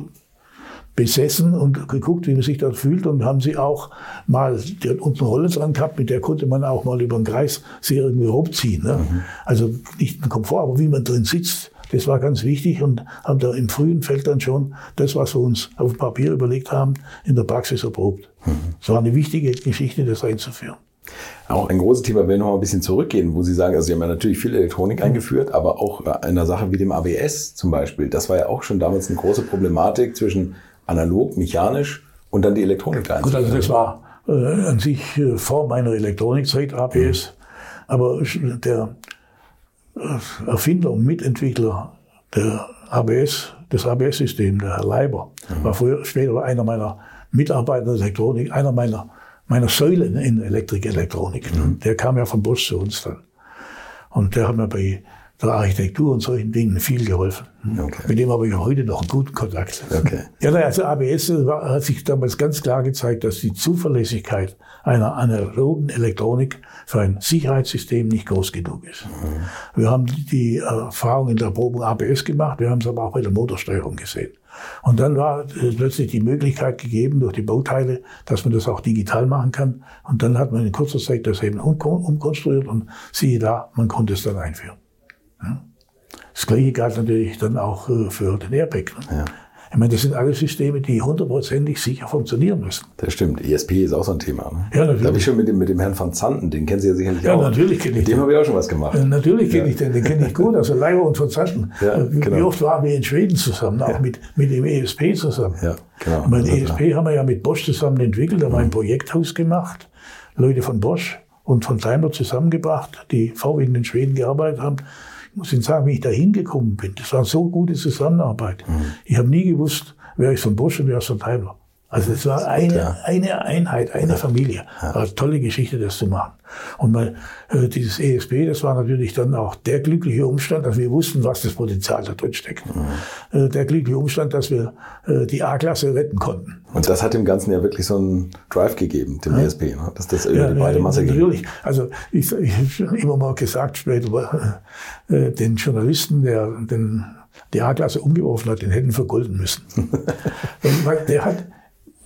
besessen und geguckt, wie man sich dort fühlt und haben sie auch mal, die hat unten Rolle dran gehabt, mit der konnte man auch mal über den Kreis sie irgendwie hochziehen. Ne? Also nicht den Komfort, aber wie man drin sitzt, das war ganz wichtig und haben da im frühen Feld dann schon das, was wir uns auf dem Papier überlegt haben, in der Praxis erprobt. Es war eine wichtige Geschichte, das einzuführen. Auch ein großes Thema, wenn wir noch mal ein bisschen zurückgehen, wo Sie sagen, also Sie haben ja natürlich viel Elektronik Mhm. eingeführt, aber auch bei einer Sache wie dem ABS zum Beispiel, das war ja auch schon damals eine große Problematik zwischen analog, mechanisch und dann die Elektronik da Gut, also das war äh, an sich äh, vor meiner Elektronikzeit, APS. Aber der äh, Erfinder und Mitentwickler der ABS, des ABS-Systems, der Herr Leiber, war früher, später einer meiner Mitarbeiter der Elektronik, einer meiner, meiner Säulen in Elektrik, Elektronik. Der kam ja von Bosch zu uns dann. Und der hat mir bei der Architektur und solchen Dingen viel geholfen. Okay. Mit dem habe ich heute noch einen guten Kontakt. Okay. Ja, also ABS war, hat sich damals ganz klar gezeigt, dass die Zuverlässigkeit einer analogen Elektronik für ein Sicherheitssystem nicht groß genug ist. Wir haben die Erfahrung in der Probung ABS gemacht, wir haben es aber auch bei der Motorsteuerung gesehen. Und dann war äh, plötzlich die Möglichkeit gegeben durch die Bauteile, dass man das auch digital machen kann. Und dann hat man in kurzer Zeit das eben umkon- umkonstruiert und siehe da, man konnte es dann einführen. Ja. Das gleiche galt natürlich dann auch äh, für den Airbag. Ne? Ja. Ich meine, das sind alle Systeme, die hundertprozentig sicher funktionieren müssen. Das stimmt. ESP ist auch so ein Thema. Ne? Ja, natürlich. Da habe ich schon mit dem, mit dem Herrn van Zanten, den kennen Sie ja sicherlich Ja, auch. natürlich kenne ich Mit dem habe ich auch schon was gemacht. Äh, Natürlich kenne ich den, den kenne ich gut, also Leiber und von Zanten. Ja, Äh, wie, genau. wie oft waren wir in Schweden zusammen, auch mit, mit dem ESP zusammen. Ja, genau. Also, ESP haben wir ja mit Bosch zusammen entwickelt, haben wir ein Projekthaus gemacht, Leute von Bosch und von Daimler zusammengebracht, die VW in den Schweden gearbeitet haben. Ich muss Ihnen sagen, wie ich da hingekommen bin, das war so gute Zusammenarbeit. Mhm. Ich habe nie gewusst, wer ist von Bosch und wer ist von Daimler. Also es war eine, ja. eine Einheit, eine Familie. War eine tolle Geschichte, das zu machen. Und mal, äh, dieses ESP, das war natürlich dann auch der glückliche Umstand, dass wir wussten, was das Potenzial da drin steckt. Äh, der glückliche Umstand, dass wir äh, die A-Klasse retten konnten. Und das hat dem Ganzen ja wirklich so einen Drive gegeben, dem ESP, ne? dass das über die breite Masse ging. natürlich. Also ich, ich habe schon immer mal gesagt, später äh, den Journalisten, der den, die A-Klasse umgeworfen hat, den hätten vergolden müssen. Der hat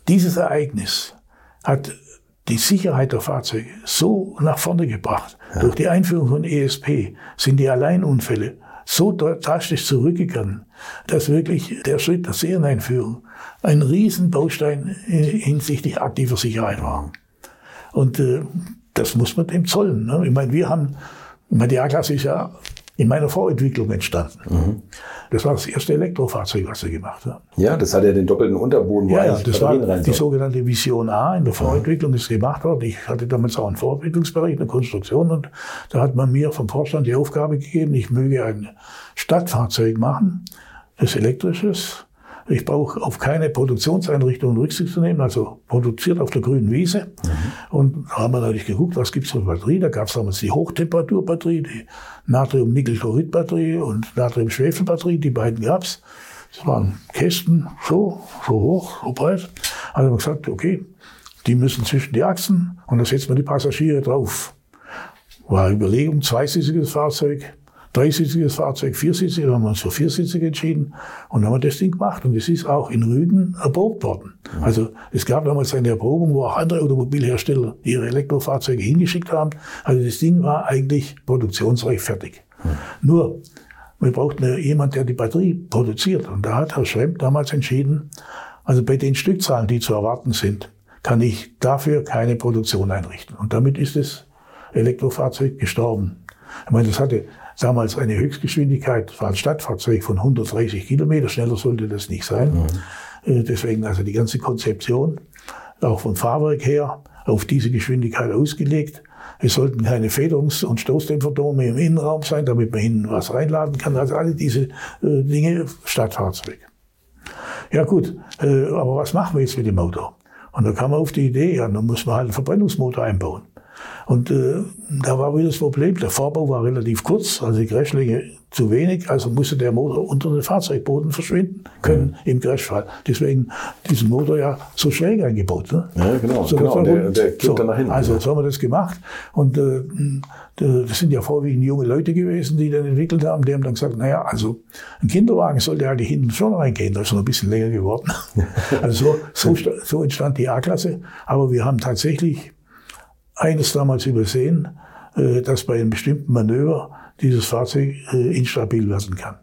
dieses Ereignis hat die Sicherheit der Fahrzeuge so nach vorne gebracht. Durch die Einführung von ESP sind die Alleinunfälle so drastisch zurückgegangen, dass wirklich der Schritt der Serieneinführung ein Riesenbaustein hinsichtlich aktiver Sicherheit war. Und äh, das muss man dem zollen. Ne? Ich meine, wir haben, ich meine, die A-Klasse ist ja in meiner Vorentwicklung entstanden. Das war das erste Elektrofahrzeug, was wir gemacht haben. Ja, das hat ja den doppelten Unterboden, wo Ja, ja, das war Batterien die sogenannte Vision A. In der Vorentwicklung ist gemacht worden. Ich hatte damals auch einen Vorentwicklungsbereich, eine Konstruktion und da hat man mir vom Vorstand die Aufgabe gegeben, ich möge ein Stadtfahrzeug machen, das elektrisches. Ich brauche auf keine Produktionseinrichtungen Rücksicht zu nehmen, also produziert auf der grünen Wiese. Und da haben wir natürlich geguckt, was gibt's für Batterie. Da gab es damals die Hochtemperaturbatterie, die Natrium-Nickel-Chlorid-Batterie und Natrium-Schwefel-Batterie, die beiden gab's. Das waren Kästen, so, so hoch, so breit. Also haben wir gesagt, okay, die müssen zwischen die Achsen und da setzen wir die Passagiere drauf. War Überlegung, zweisitziges Fahrzeug, dreisitziges Fahrzeug, viersitziges, haben wir uns für viersitziges entschieden und haben wir das Ding gemacht. Und es ist auch in Rügen erprobt worden. Also es gab damals eine Erprobung, wo auch andere Automobilhersteller ihre Elektrofahrzeuge hingeschickt haben. Also das Ding war eigentlich produktionsreif fertig. Nur, wir brauchten ja jemand, der die Batterie produziert. Und da hat Herr Schremp damals entschieden, also bei den Stückzahlen, die zu erwarten sind, kann ich dafür keine Produktion einrichten. Und damit ist das Elektrofahrzeug gestorben. Ich meine, das hatte damals eine Höchstgeschwindigkeit, das war ein Stadtfahrzeug von 130 Kilometer, schneller sollte das nicht sein. Mhm. Deswegen also die ganze Konzeption, auch vom Fahrwerk her, auf diese Geschwindigkeit ausgelegt. Es sollten keine Federungs- und Stoßdämpferdome im Innenraum sein, damit man hinten was reinladen kann. Also alle diese äh, Dinge Stadtfahrzeug. Ja gut, äh, aber was machen wir jetzt mit dem Auto? Und da kam man auf die Idee, ja, dann muss man halt einen Verbrennungsmotor einbauen. Und äh, da war wieder das Problem, der Vorbau war relativ kurz, also die Crashlänge zu wenig, also musste der Motor unter den Fahrzeugboden verschwinden können mhm. im Crashfall. Deswegen diesen Motor ja so schräg eingebaut. Ne? Ja, genau. So, genau der, der so, dann nach hinten. Also so haben wir das gemacht. Und äh, das sind ja vorwiegend junge Leute gewesen, die dann entwickelt haben. Die haben dann gesagt, naja, also ein Kinderwagen sollte halt hinten schon reingehen. Da ist noch ein bisschen länger geworden. also so, so, so entstand die A-Klasse. Aber wir haben tatsächlich eines damals übersehen, äh, dass bei einem bestimmten Manöver dieses Fahrzeug äh, instabil werden kann.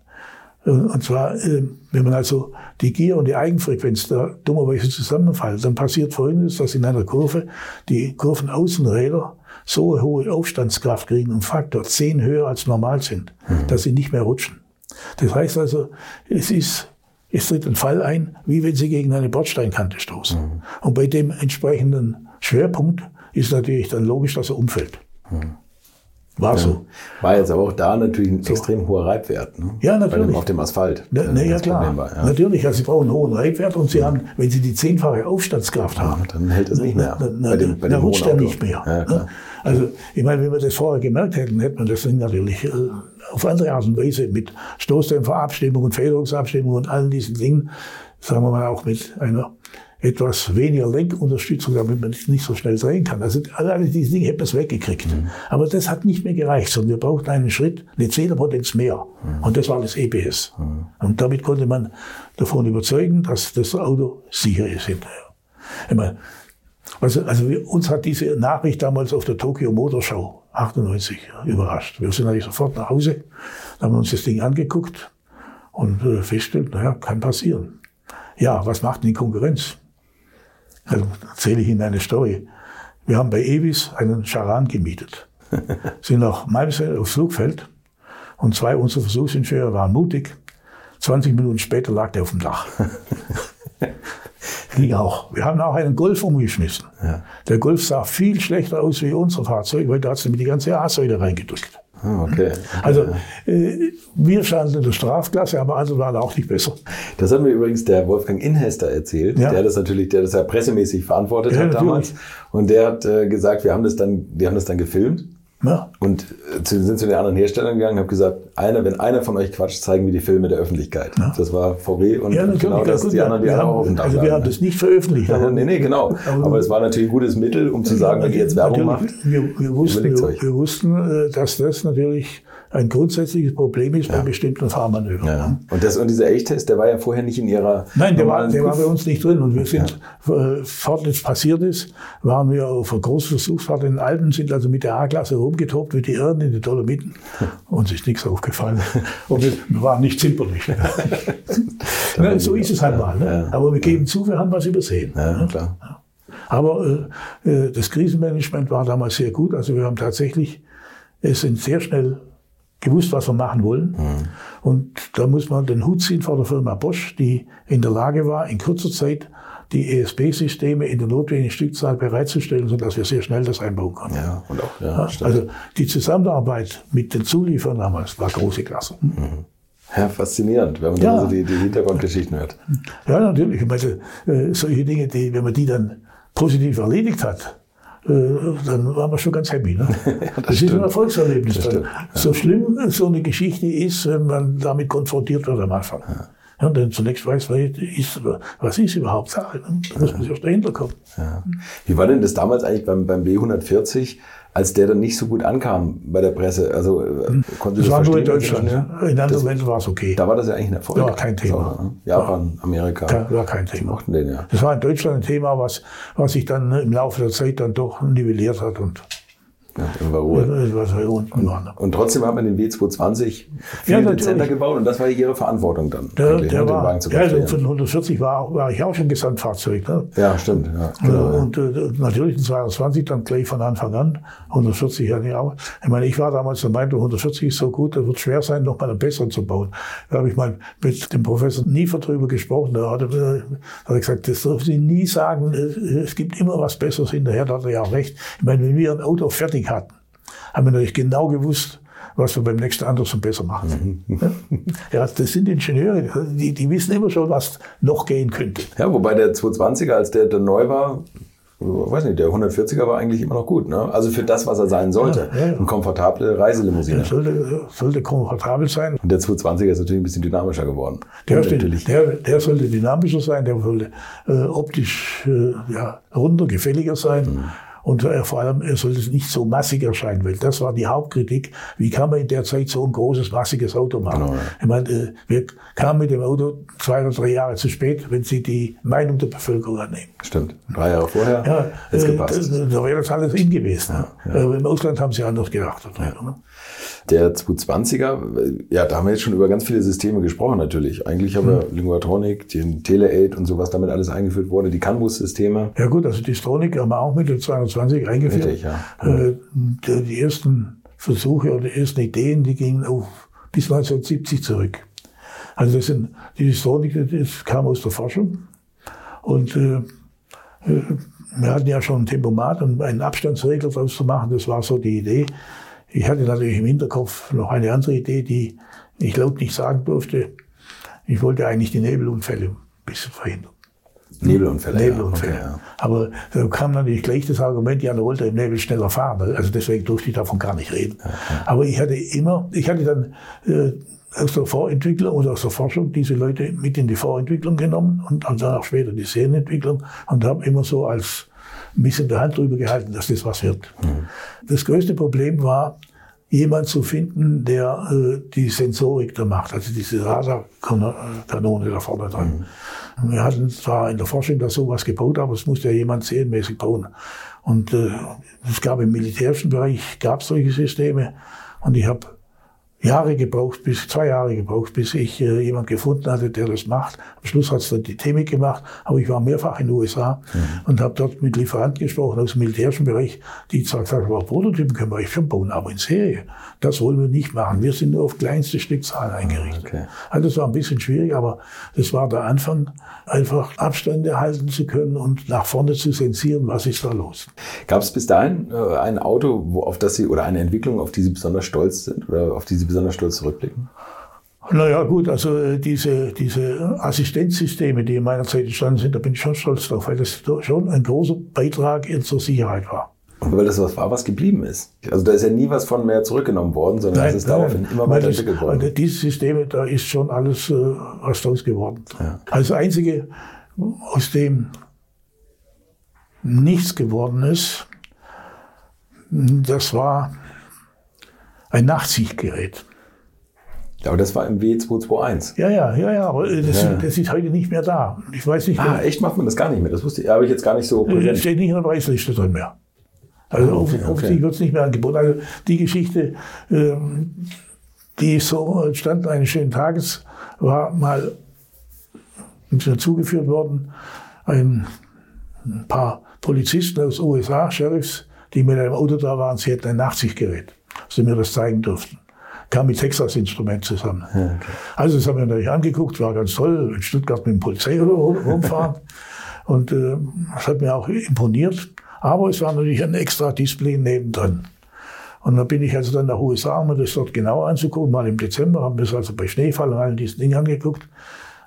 Äh, und zwar, wenn man also die Gier und die Eigenfrequenz da dummerweise zusammenfallen, dann passiert Folgendes, dass in einer Kurve die Kurvenaußenräder so hohe Aufstandskraft kriegen, um Faktor 10 höher als normal sind, mhm. dass sie nicht mehr rutschen. Das heißt also, es ist, es tritt ein Fall ein, wie wenn sie gegen eine Bordsteinkante stoßen. Mhm. Und bei dem entsprechenden Schwerpunkt ist natürlich dann logisch, dass er umfällt. Hm. War ja. so. War jetzt aber auch da natürlich ein so. extrem hoher Reibwert. Ne? Ja, natürlich. auf dem Asphalt. Na, na ja, klar. War, ja. Natürlich, also Sie brauchen einen hohen Reibwert und Sie ja. haben, wenn Sie die zehnfache Aufstandskraft haben, dann hält es nicht mehr. Na, bei dem, bei dann rutscht er nicht mehr. Ne? Also, ich meine, wenn wir das vorher gemerkt hätten, hätte man das Ding natürlich äh, auf andere Art und Weise mit Stoßdämpferabstimmung und Federungsabstimmung und all diesen Dingen, sagen wir mal auch mit einer etwas weniger Lenkunterstützung, damit man nicht so schnell drehen kann. Also alle diese Dinge hätten wir weggekriegt. Mhm. Aber das hat nicht mehr gereicht, sondern wir brauchten einen Schritt, eine Zehnerpotenz mehr. Mhm. Und das war das EBS. Mhm. Und damit konnte man davon überzeugen, dass das Auto sicher ist hinterher. Meine, also, also wir, uns hat diese Nachricht damals auf der Tokyo Motor Show 98 überrascht. Wir sind eigentlich sofort nach Hause, haben uns das Ding angeguckt und äh, festgestellt, naja, kann passieren. Ja, was macht denn die Konkurrenz? Also erzähle ich Ihnen eine Story. Wir haben bei Evis einen Charan gemietet, sind nach Malmsee aufs Flugfeld und zwei unserer Versuchsingenieure waren mutig. 20 Minuten später lag der auf dem Dach. Ging auch. Wir haben auch einen Golf umgeschmissen. Ja. Der Golf sah viel schlechter aus wie unser Fahrzeug, weil da hat es nämlich die ganze A-Säule reingedrückt. Ah, okay. Also äh, wir standen in der Strafklasse, aber andere waren auch nicht besser. Das hat mir übrigens der Wolfgang Inhester erzählt, ja. der das natürlich, der das ja pressemäßig verantwortet ja, hat natürlich. damals. Und der hat äh, gesagt, wir haben das dann, die haben das dann gefilmt ja. Und äh, sind zu den anderen Herstellern gegangen und habe gesagt, einer, wenn einer von euch quatscht, zeigen wir die Filme der Öffentlichkeit. Ja. Das war VW und ja, genau das, gut, die anderen, die haben, auch auf Also wir haben das nicht veröffentlicht. Aber, nee, nee, genau. Aber, es war natürlich ein gutes Mittel, um zu sagen, wenn ihr jetzt Werbung macht, wir, wir, wussten, wir, wir, wussten, äh, dass das natürlich ein grundsätzliches Problem ist ja. bei bestimmten Fahrmanövern. Ja. Und, das, und dieser Echtest, der war ja vorher nicht in Ihrer. Nein, der, war, der war bei uns nicht drin. Und wir sind, ja. fort jetzt passiert ist, waren wir auf einer großen Versuchsfahrt in den Alpen, sind also mit der A-Klasse rumgetobt wie die Irren in den Dolomiten. Uns ist nichts aufgefallen. Und wir, waren nicht zimperlich. Na, so ist es halt mal. Ne? Aber wir geben zu, wir haben was übersehen. Ja, klar. Aber äh, äh, das Krisenmanagement war damals sehr gut. Also wir haben tatsächlich, es sind sehr schnell gewusst, was wir machen wollen. Mhm. Und da muss man den Hut ziehen vor der Firma Bosch, die in der Lage war, in kurzer Zeit die ESP-Systeme in der notwendigen Stückzahl bereitzustellen, sodass wir sehr schnell das einbauen konnten. Ja, und auch, ja, ja also die Zusammenarbeit mit den Zulieferern damals war große Klasse. Mhm. Ja, faszinierend, wenn man ja. so die, die Hintergrundgeschichten hört. Ja, natürlich. Ich meine, äh, solche Dinge, die, wenn man die dann positiv erledigt hat, dann waren wir schon ganz happy. Ne? ja, das, das ist ein Erfolgserlebnis. Ja. So schlimm so eine Geschichte ist, wenn man damit konfrontiert wird am Anfang. Ja. Ja, denn zunächst weiß man, ist, was ist überhaupt Sache. Ne? Da muss man sich auch dahinter kommen. Wie war denn das damals eigentlich beim, beim B140? Als der dann nicht so gut ankam bei der Presse. Also äh, hm. konnte das, das war nur in Deutschland, ja. In anderen Ländern war es okay. Da war das ja eigentlich ein Erfolg. Ja, kein Thema. Also, Japan, Amerika. Kein, war kein Thema. mochten den, ja. Das war in Deutschland ein Thema, was, was sich dann im Laufe der Zeit dann doch nivelliert hat und Ja, dann war Ruhe. Das war so unten Und, und trotzdem hat man den W220 viel Ja, dezenter gebaut und das war Ihre Verantwortung dann. Der, der ne, den war, Wagen zu ja, also konstruieren. von 140 war, war ich auch schon Gesamtfahrzeug. Ne? ja, stimmt. Ja, genau, ja. Und äh, natürlich ein 220 dann gleich von Anfang an. 140 hatte ich auch. Ich meine, ich war damals der Meinung, 140 ist so gut, das wird schwer sein, noch mal einen besseren zu bauen. Da habe ich mal mit dem Professor Niefer drüber gesprochen. Da hat er, äh, hat er gesagt, das dürfen Sie nie sagen. Es, es gibt immer was Besseres hinterher. Da hat er ja auch recht. Ich meine, wenn wir ein Auto fertig hatten, haben wir natürlich genau gewusst, was wir beim nächsten anders und besser machen. Ja, das sind Ingenieure, die, die wissen immer schon, was noch gehen könnte. Ja, wobei der 220er, als der, der neu war, weiß nicht, der 140er war eigentlich immer noch gut. Ne? Also für das, was er sein sollte. Ja, ja, ja. Eine komfortable Reiselimousine. Sollte, sollte komfortabel sein. Und der 220er ist natürlich ein bisschen dynamischer geworden. Der, steht- natürlich. der, der sollte dynamischer sein, der sollte äh, optisch äh, ja, runder, gefälliger sein. Mhm. Und äh, vor allem, er sollte nicht so massig erscheinen, weil das war die Hauptkritik. Wie kann man in der Zeit so ein großes, massiges Auto machen? Genau, ja. Ich meine, äh, wir kamen mit dem Auto zwei oder drei Jahre zu spät, wenn Sie die Meinung der Bevölkerung annehmen. Stimmt. Drei Jahre vorher Ja, äh, gepasst. da, da wäre das alles in gewesen. Äh, Im Ausland haben sie anders gedacht. Ne? Der 220er, äh, ja, da haben wir jetzt schon über ganz viele Systeme gesprochen natürlich. Eigentlich haben Hm. wir Linguatronic, den Tele-8 und so, was damit alles eingeführt wurde, die CAN-Bus-Systeme. Ja gut, also die Stronik haben wir auch mit dem 220 eingeführt. Richtig, ja. Äh, die, ersten Versuche oder die ersten Ideen, die gingen auf bis 1970 zurück. Also das sind, die Stronik, das kam aus der Forschung. Und äh, äh, wir hatten ja schon ein Tempomat und einen Abstandsregler draus zu machen, das war so die Idee. Ich hatte natürlich im Hinterkopf noch eine andere Idee, die ich laut nicht sagen durfte. Ich wollte eigentlich die Nebelunfälle ein bisschen verhindern. Nebelunfälle. Nebelunfälle. Ja, okay, ja. Aber da kam natürlich gleich das Argument, ja, da wollte er im Nebel schneller fahren. Also deswegen durfte ich davon gar nicht reden. Aber ich hatte immer, ich hatte dann äh, aus der Vorentwicklung oder aus der Forschung diese Leute mit in die Vorentwicklung genommen und dann auch später die Serienentwicklung und habe immer so als ein bisschen die Hand drüber gehalten, dass das was wird. Das größte Problem war, jemand zu finden, der äh, die Sensorik da macht, also diese Radarkanone da vorne dran. Wir hatten zwar in der Forschung da sowas gebaut, aber es musste ja jemand serienmäßig bauen. Und äh, es gab im militärischen Bereich gab solche Systeme und ich habe Jahre gebraucht, bis zwei Jahre gebraucht, bis ich äh, jemand gefunden hatte, der das macht. Am Schluss hat es dann die Themik gemacht, aber ich war mehrfach in den USA und habe dort mit Lieferanten gesprochen aus dem militärischen Bereich, die gesagt haben, "Aber Prototypen können wir euch schon bauen, aber in Serie, das wollen wir nicht machen. Wir sind nur auf kleinste Stückzahlen eingerichtet. okay. Also das war ein bisschen schwierig, aber das war der Anfang, einfach Abstände halten zu können und nach vorne zu sensieren, was ist da los. Gab es bis dahin äh, ein Auto, wo, auf das Sie, oder eine Entwicklung, auf die Sie besonders stolz sind oder auf die Sie besonders stolz zurückblicken? Naja, gut, also äh, diese, diese Assistenzsysteme, die in meiner Zeit entstanden sind, da bin ich schon stolz drauf, weil das schon ein großer Beitrag in zur Sicherheit war. Und weil das was war, was geblieben ist. Also da ist ja nie was von mehr zurückgenommen worden, sondern es ist daraufhin immer Weil das- worden. weil Diese Systeme, da ist schon alles äh, was draus geworden. Also das Einzige, aus dem nichts geworden ist, das war ein Nachtsichtgerät. Aber das war im W221. Ja, ja, ja, ja, aber äh, das, Ja. das ist heute nicht mehr da. Ich weiß nicht, Ah, echt macht man das gar nicht mehr? Das wusste ich, habe ich jetzt gar nicht so Das präsent. steht nicht in der Preisliste drin mehr. Also Ah, okay, offen- okay. offensichtlich wird es nicht mehr angeboten. Also die Geschichte, ähm, die so entstanden eines schönen Tages, war mal zugeführt worden, ein, paar Polizisten aus USA, Sheriffs, die mit einem Auto da waren, sie hätten ein Nachtsichtgerät, sie mir das zeigen durften. Kam mit Texas-Instrument zusammen. Also das haben wir natürlich angeguckt, war ganz toll, in Stuttgart mit dem Polizeiauto rumfahren. Und äh, das hat mir auch imponiert. Aber es war natürlich ein extra Display nebendran. Und dann bin ich also dann nach USA, um mir das dort genauer anzugucken, mal im Dezember, haben wir es also bei Schneefall und all diesen Dingen angeguckt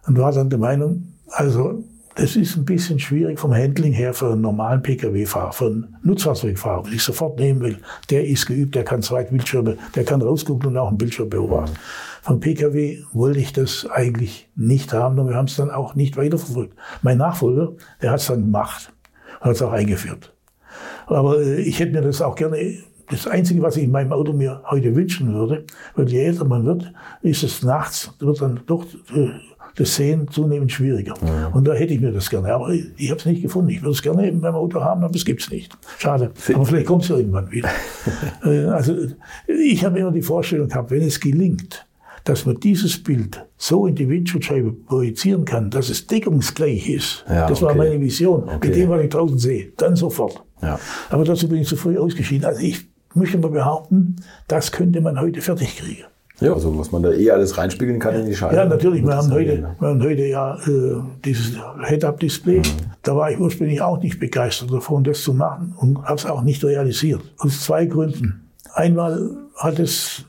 und war dann der Meinung, also das ist ein bisschen schwierig vom Handling her für einen normalen Pkw-Fahrer, für einen Nutzfahrzeugfahrer, wenn ich sofort nehmen will. Der ist geübt, der kann zwei Bildschirme, der kann rausgucken und auch einen Bildschirm beobachten. Vom Pkw wollte ich das eigentlich nicht haben und wir haben es dann auch nicht weiterverfolgt. Mein Nachfolger, der hat es dann gemacht und hat es auch eingeführt. Aber äh, ich hätte mir das auch gerne, das Einzige, was ich in meinem Auto mir heute wünschen würde, weil je älter man wird, ist es nachts, wird dann doch äh, das Sehen zunehmend schwieriger. Mhm. Und da hätte ich mir das gerne. Aber ich, ich habe es nicht gefunden. Ich würde es gerne eben beim Auto haben, aber es gibt's nicht. Schade. Aber vielleicht kommt es irgendwann wieder. Äh, also ich habe immer die Vorstellung gehabt, wenn es gelingt, dass man dieses Bild so in die Windschutzscheibe projizieren kann, dass es deckungsgleich ist. Ja, das war okay. meine Vision. Okay. Mit dem, was ich draußen sehe. Dann sofort. Ja. Aber dazu bin ich zu früh ausgeschieden. Also ich möchte mal behaupten, das könnte man heute fertig kriegen. Ja, also was man da eh alles reinspiegeln kann in die Scheibe. Ja, natürlich. Wir haben, heute, wir haben heute ja äh, dieses Head-Up-Display. Mhm. Da war ich ursprünglich auch nicht begeistert davon, das zu machen und habe es auch nicht realisiert. Aus zwei Gründen. Einmal hat es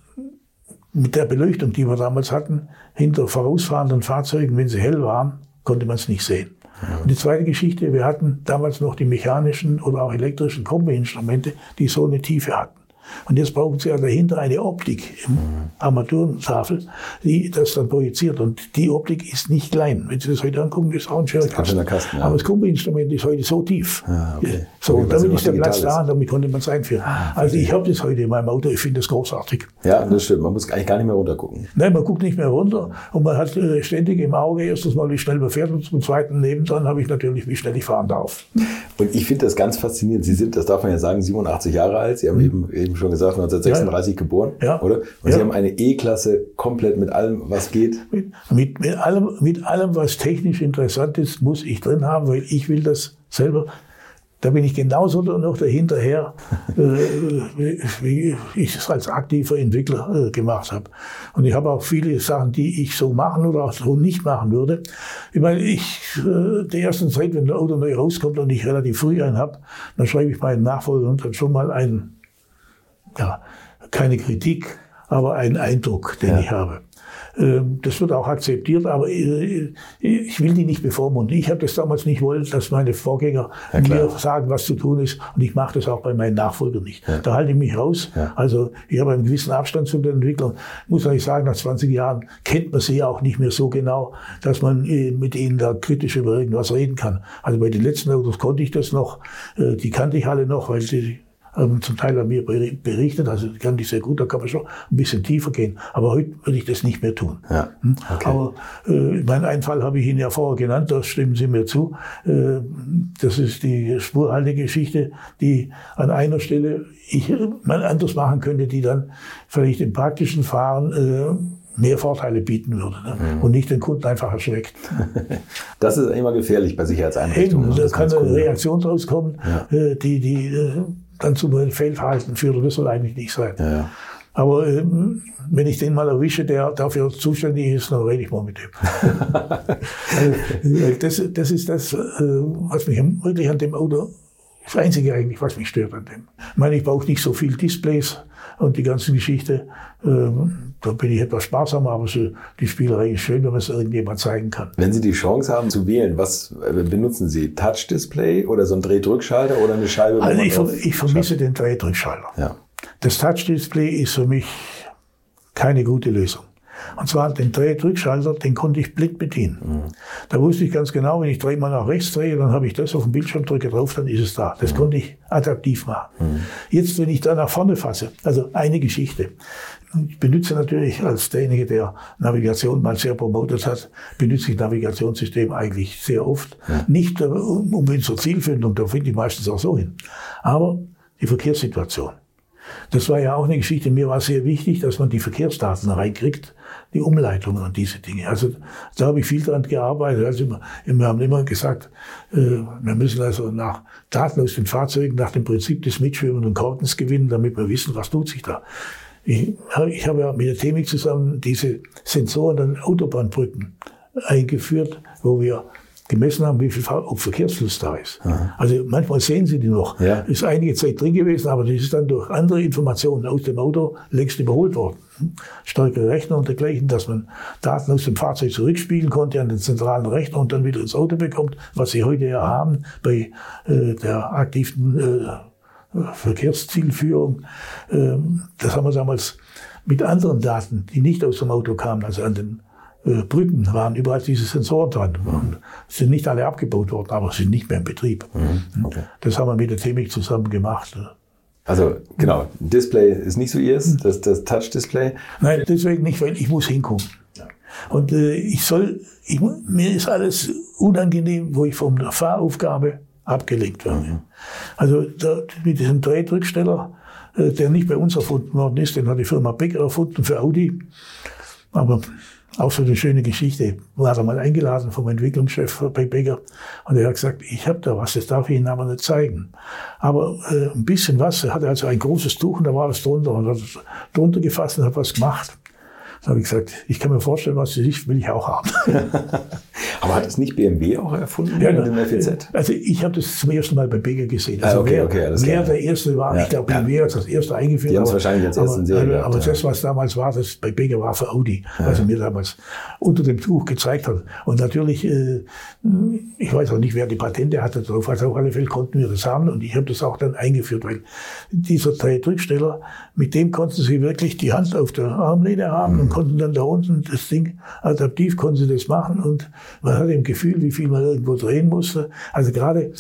mit der Beleuchtung, die wir damals hatten, hinter vorausfahrenden Fahrzeugen, wenn sie hell waren, konnte man es nicht sehen. Ja. Und die zweite Geschichte, wir hatten damals noch die mechanischen oder auch elektrischen Kombi-Instrumente, die so eine Tiefe hatten. Und jetzt brauchen Sie ja dahinter eine Optik im Armaturentafel, die das dann projiziert. Und die Optik ist nicht klein. Wenn Sie das heute angucken, ist auch ein schöner Kasten. Kasten ja. Aber das Kumpel-Instrument ist heute so tief. Ah, okay. So, okay, damit ist der Platz da und damit konnte man es einführen. Ah, also ich habe das heute in meinem Auto, ich finde das großartig. Ja, das stimmt. Man muss eigentlich gar nicht mehr runter gucken. Nein, man guckt nicht mehr runter und man hat äh, ständig im Auge erstens mal, wie schnell man fährt und zum zweiten nebendran habe ich natürlich, wie schnell ich fahren darf. Und ich finde das ganz faszinierend. Sie sind, das darf man ja sagen, 87 Jahre alt. Sie haben mhm. eben, eben schon gesagt, 1936 ja. geboren, ja. oder? Und ja. Sie haben eine E-Klasse komplett mit allem, was geht. Mit, mit, mit, allem, mit allem, was technisch interessant ist, muss ich drin haben, weil ich will das selber da bin ich genauso noch dahinterher, äh, wie ich es als aktiver Entwickler äh, gemacht habe. Und ich habe auch viele Sachen, die ich so machen oder auch so nicht machen würde. Ich meine, ich, äh, der ersten Zeit, wenn ein Auto neu rauskommt und ich relativ früh einen habe, dann schreibe ich meinen Nachfolgern dann schon mal einen, ja, keine Kritik, aber einen Eindruck, den ja. ich habe. Ähm, das wird auch akzeptiert, aber äh, ich will die nicht bevormunden. Ich habe das damals nicht wollen, dass meine Vorgänger ja, mir sagen, was zu tun ist. Und ich mache das auch bei meinen Nachfolgern nicht. Ja. Da halte ich mich raus. Ja. Also ich habe einen gewissen Abstand zu den Entwicklern. Muss eigentlich sagen, nach 20 Jahren kennt man sie ja auch nicht mehr so genau, dass man äh, mit ihnen da kritisch über irgendwas reden kann. Also bei den letzten Autos konnte ich das noch. Äh, die kannte ich alle noch, weil die ähm, zum Teil an mir berichtet, also kann ich sehr gut, da kann man schon ein bisschen tiefer gehen. Aber heute würde ich das nicht mehr tun. Ja, hm? okay. Aber äh, meinen einen Fall habe ich Ihnen ja vorher genannt, da stimmen Sie mir zu. Äh, das ist die Spurhaltegeschichte, die an einer Stelle ich mal anders machen könnte, die dann vielleicht im praktischen Fahren äh, mehr Vorteile bieten würde ne? mhm. und nicht den Kunden einfach erschreckt. Das ist immer gefährlich bei Sicherheitseinrichtungen. Eben, da kann eine Reaktion draus kommen, ja. Äh, die, die äh, dann zu einem Fehlverhalten führt. Das soll eigentlich nicht sein. Ja, ja. Aber äh, wenn ich den mal erwische, der dafür zuständig ist, dann rede ich mal mit dem. also, das, das ist das, äh, was mich wirklich an dem Auto, das Einzige eigentlich, was mich stört an dem. Ich meine, ich brauche nicht so viel Displays und die ganze Geschichte. Ähm, da bin ich etwas sparsamer, aber so, die Spielerei ist schön, wenn man es irgendjemand zeigen kann. Wenn Sie die Chance haben zu wählen, was äh, benutzen Sie? Touch-Display oder so ein Drehdrückschalter oder eine Scheibe? Also ich, ver ich vermisse den Drehdrückschalter. Ja. Das Touch-Display ist für mich keine gute Lösung. Und zwar den Drehdrückschalter, den konnte ich blind bedienen. Mhm. Da wusste ich ganz genau, wenn ich dreimal nach rechts drehe, dann habe ich das auf dem Bildschirm, drücke drauf, dann ist es da. Das mhm. konnte ich adaptiv machen. Mhm. Jetzt, wenn ich da nach vorne fasse, also eine Geschichte. Ich benutze natürlich als derjenige, der Navigation mal sehr promotet hat, benutze ich Navigationssystem eigentlich sehr oft. Ja. Nicht um, um zur Zielfindung, da finde ich meistens auch so hin. Aber die Verkehrssituation. Das war ja auch eine Geschichte. Mir war sehr wichtig, dass man die Verkehrsdaten reinkriegt, die Umleitungen und diese Dinge. Also da habe ich viel dran gearbeitet. Also wir haben immer gesagt, äh, wir müssen also nach Daten aus den Fahrzeugen nach dem Prinzip des mitschwimmenden Korkens gewinnen, damit wir wissen, was tut sich da. Ich, ich habe ja mit der Temik zusammen diese Sensoren an Autobahnbrücken eingeführt, wo wir gemessen haben, wie viel Verkehrsfluss da ist. Aha. Also manchmal sehen Sie die noch. Ja. Ist einige Zeit drin gewesen, aber das ist dann durch andere Informationen aus dem Auto längst überholt worden. Stärkere Rechner und dergleichen, dass man Daten aus dem Fahrzeug zurückspielen konnte an den zentralen Rechner und dann wieder ins Auto bekommt, was Sie heute ja haben bei äh, der aktiven äh, Verkehrszielführung. Ähm, das haben wir damals mit anderen Daten, die nicht aus dem Auto kamen, also an den äh, Brücken waren überall diese Sensoren dran. Mhm. Sind nicht alle abgebaut worden, aber sind nicht mehr in Betrieb. Mhm. Okay. Das haben wir mit der Temik zusammen gemacht. Also genau, Display ist nicht so ihrs, mhm. das, das Touch-Display. Nein, deswegen nicht, weil ich muss hingucken. Und äh, ich soll, ich, mir ist alles unangenehm, wo ich von der Fahraufgabe abgelenkt werde. Mhm. Also da, mit diesem Drehdrücksteller, äh, der nicht bei uns erfunden worden ist, den hat die Firma Becker erfunden für Audi. Aber auch so eine schöne Geschichte. War er mal eingeladen vom Entwicklungschef bei Becker und er hat gesagt, ich habe da was, das darf ich Ihnen aber nicht zeigen. Aber äh, ein bisschen was, er hatte also ein großes Tuch und da war das drunter und hat es drunter gefasst und hat was gemacht. Da habe ich gesagt, ich kann mir vorstellen, was das ist, will ich auch haben. Aber hat es nicht BMW auch erfunden ja, mit dem FEZ? Also ich habe das zum ersten Mal bei Bega gesehen. Also ah, okay, wer, okay, wer der erste war, ja, ich glaube, BMW ja. hat das erste eingeführt. Die haben es wahrscheinlich als ersten Serie Aber, aber das, was damals war, das bei Bega war für Audi, ja. also mir damals unter dem Tuch gezeigt hat. Und natürlich, äh, ich weiß auch nicht, wer die Patente hatte drauf. Also auf alle Fälle konnten wir das haben und ich habe das auch dann eingeführt, weil dieser Drücksteller, mit dem konnten sie wirklich die Hand auf der Armlehne haben mhm. und konnten dann da unten das Ding adaptiv konnten sie das machen und man hatte im Gefühl, wie viel man irgendwo drehen musste. Also gerade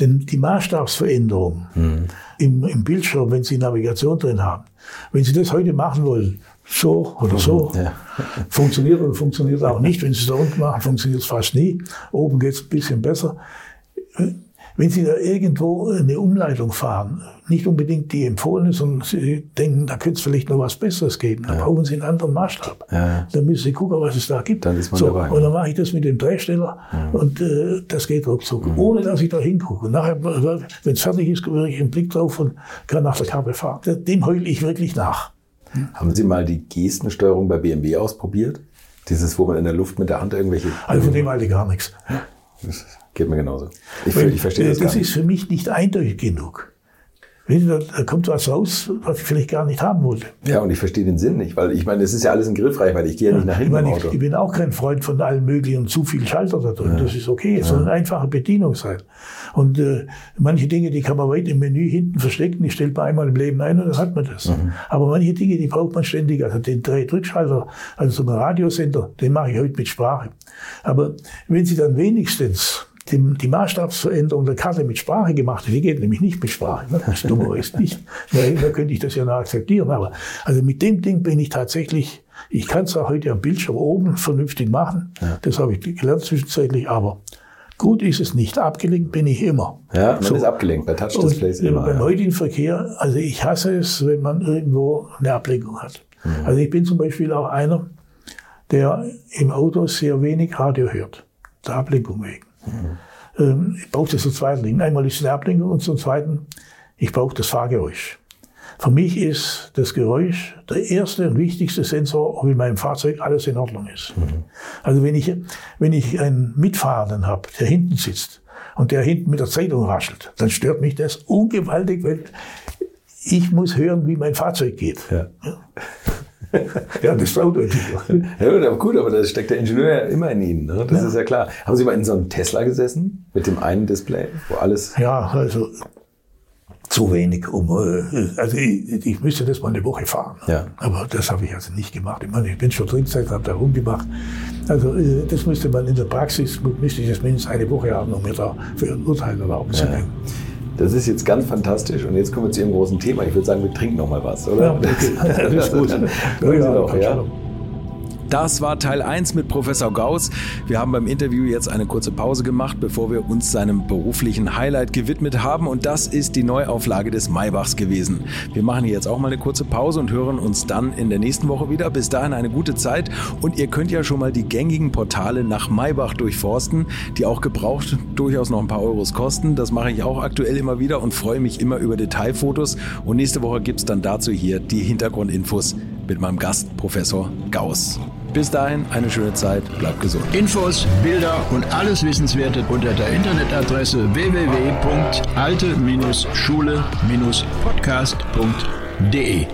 denn die Maßstabsveränderung mhm. im, im Bildschirm, wenn Sie Navigation drin haben, wenn Sie das heute machen wollen, so oder so, ja. funktioniert oder funktioniert auch nicht. Wenn Sie es da unten machen, funktioniert es fast nie. Oben geht es ein bisschen besser. Wenn Sie da irgendwo eine Umleitung fahren, nicht unbedingt die empfohlene, sondern Sie denken, da könnte es vielleicht noch was Besseres geben, dann ja. brauchen Sie einen anderen Maßstab. Ja. Dann müssen Sie gucken, was es da gibt. Dann ist man so, dabei. Und dann mache ich das mit dem Drehsteller ja. und äh, das geht ruckzuck, mhm. ohne dass ich da hingucke. Und nachher, wenn es fertig ist, wirke ich einen Blick drauf und kann nach der Karte fahren. Dem heule ich wirklich nach. Haben Sie mal die Gestensteuerung bei BMW ausprobiert? Dieses, wo man in der Luft mit der Hand irgendwelche... Also von dem halte ich gar nichts. Geht mir genauso. Ich, Weil, ich verstehe das Das ist für mich nicht eindeutig genug. Da kommt was raus, was ich vielleicht gar nicht haben wollte. Ja, und ich verstehe den Sinn nicht, weil ich meine, es ist ja alles in Griffreichweite. Ich gehe ja nicht nach hinten. Ich, meine, ich, ich bin auch kein Freund von allen möglichen zu viel Schalter da drin. Ja. Das ist okay. Es soll eine einfache Bedienung sein. Und äh, manche Dinge, die kann man weit im Menü hinten verstecken. Die stellt man einmal im Leben ein und dann hat man das. Mhm. Aber manche Dinge, die braucht man ständig. Also den Drehdrückschalter, also so einen Radiosender, den mache ich heute mit Sprache. Aber wenn Sie dann wenigstens die, die Maßstabsveränderung der Karte mit Sprache gemacht. Die geht nämlich nicht mit Sprache. Ne? Das Dumme ist nicht. Da könnte ich das ja noch akzeptieren. Aber also mit dem Ding bin ich tatsächlich, ich kann es auch heute am Bildschirm oben vernünftig machen. Ja. Das habe ich gelernt zwischenzeitlich. Aber gut ist es nicht. Abgelenkt bin ich immer. Ja, man so. ist abgelenkt bei Touch-Displays immer. Beim ja. heutigen Verkehr, also ich hasse es, wenn man irgendwo eine Ablenkung hat. Mhm. Also ich bin zum Beispiel auch einer, der im Auto sehr wenig Radio hört. Der Ablenkung wegen. Mhm. Ich brauche das zu zweiten Dingen. Einmal ist die Ablenkung und zum zweiten, ich brauche das Fahrgeräusch. Für mich ist das Geräusch der erste und wichtigste Sensor, ob in meinem Fahrzeug alles in Ordnung ist. Mhm. Also wenn ich, wenn ich einen Mitfahrenden habe, der hinten sitzt und der hinten mit der Zeitung raschelt, dann stört mich das ungewaltig, weil ich muss hören, wie mein Fahrzeug geht. Ja. Ja ja, das Auto. ja, aber gut, aber da steckt der Ingenieur ja immer in Ihnen. Ne? Das ja. ist ja klar. Haben Sie mal in so einem Tesla gesessen mit dem einen Display, wo alles? Ja, also zu wenig, um äh, also ich, ich müsste das mal eine Woche fahren. Ja. Aber das habe ich also nicht gemacht. Ich meine, ich bin schon drin, habe da rumgemacht. Also äh, das müsste man in der Praxis, müsste ich das mindestens eine Woche haben, um mir da für ein Urteil erlauben zu können. Das ist jetzt ganz fantastisch und jetzt kommen wir zu Ihrem großen Thema. Ich würde sagen, wir trinken noch mal was, oder? Ja, okay. das ist gut. ja, ja, noch, ja. Das war Teil 1 mit Professor Gauss. Wir haben beim Interview jetzt eine kurze Pause gemacht, bevor wir uns seinem beruflichen Highlight gewidmet haben. Und das ist die Neuauflage des Maybachs gewesen. Wir machen hier jetzt auch mal eine kurze Pause und hören uns dann in der nächsten Woche wieder. Bis dahin eine gute Zeit. Und ihr könnt ja schon mal die gängigen Portale nach Maybach durchforsten, die auch gebraucht durchaus noch ein paar Euros kosten. Das mache ich auch aktuell immer wieder und freue mich immer über Detailfotos. Und nächste Woche gibt es dann dazu hier die Hintergrundinfos mit meinem Gast Professor Gauss. Bis dahin eine schöne Zeit, bleibt gesund. Infos, Bilder und alles Wissenswerte unter der Internetadresse www.alte-schule-podcast.de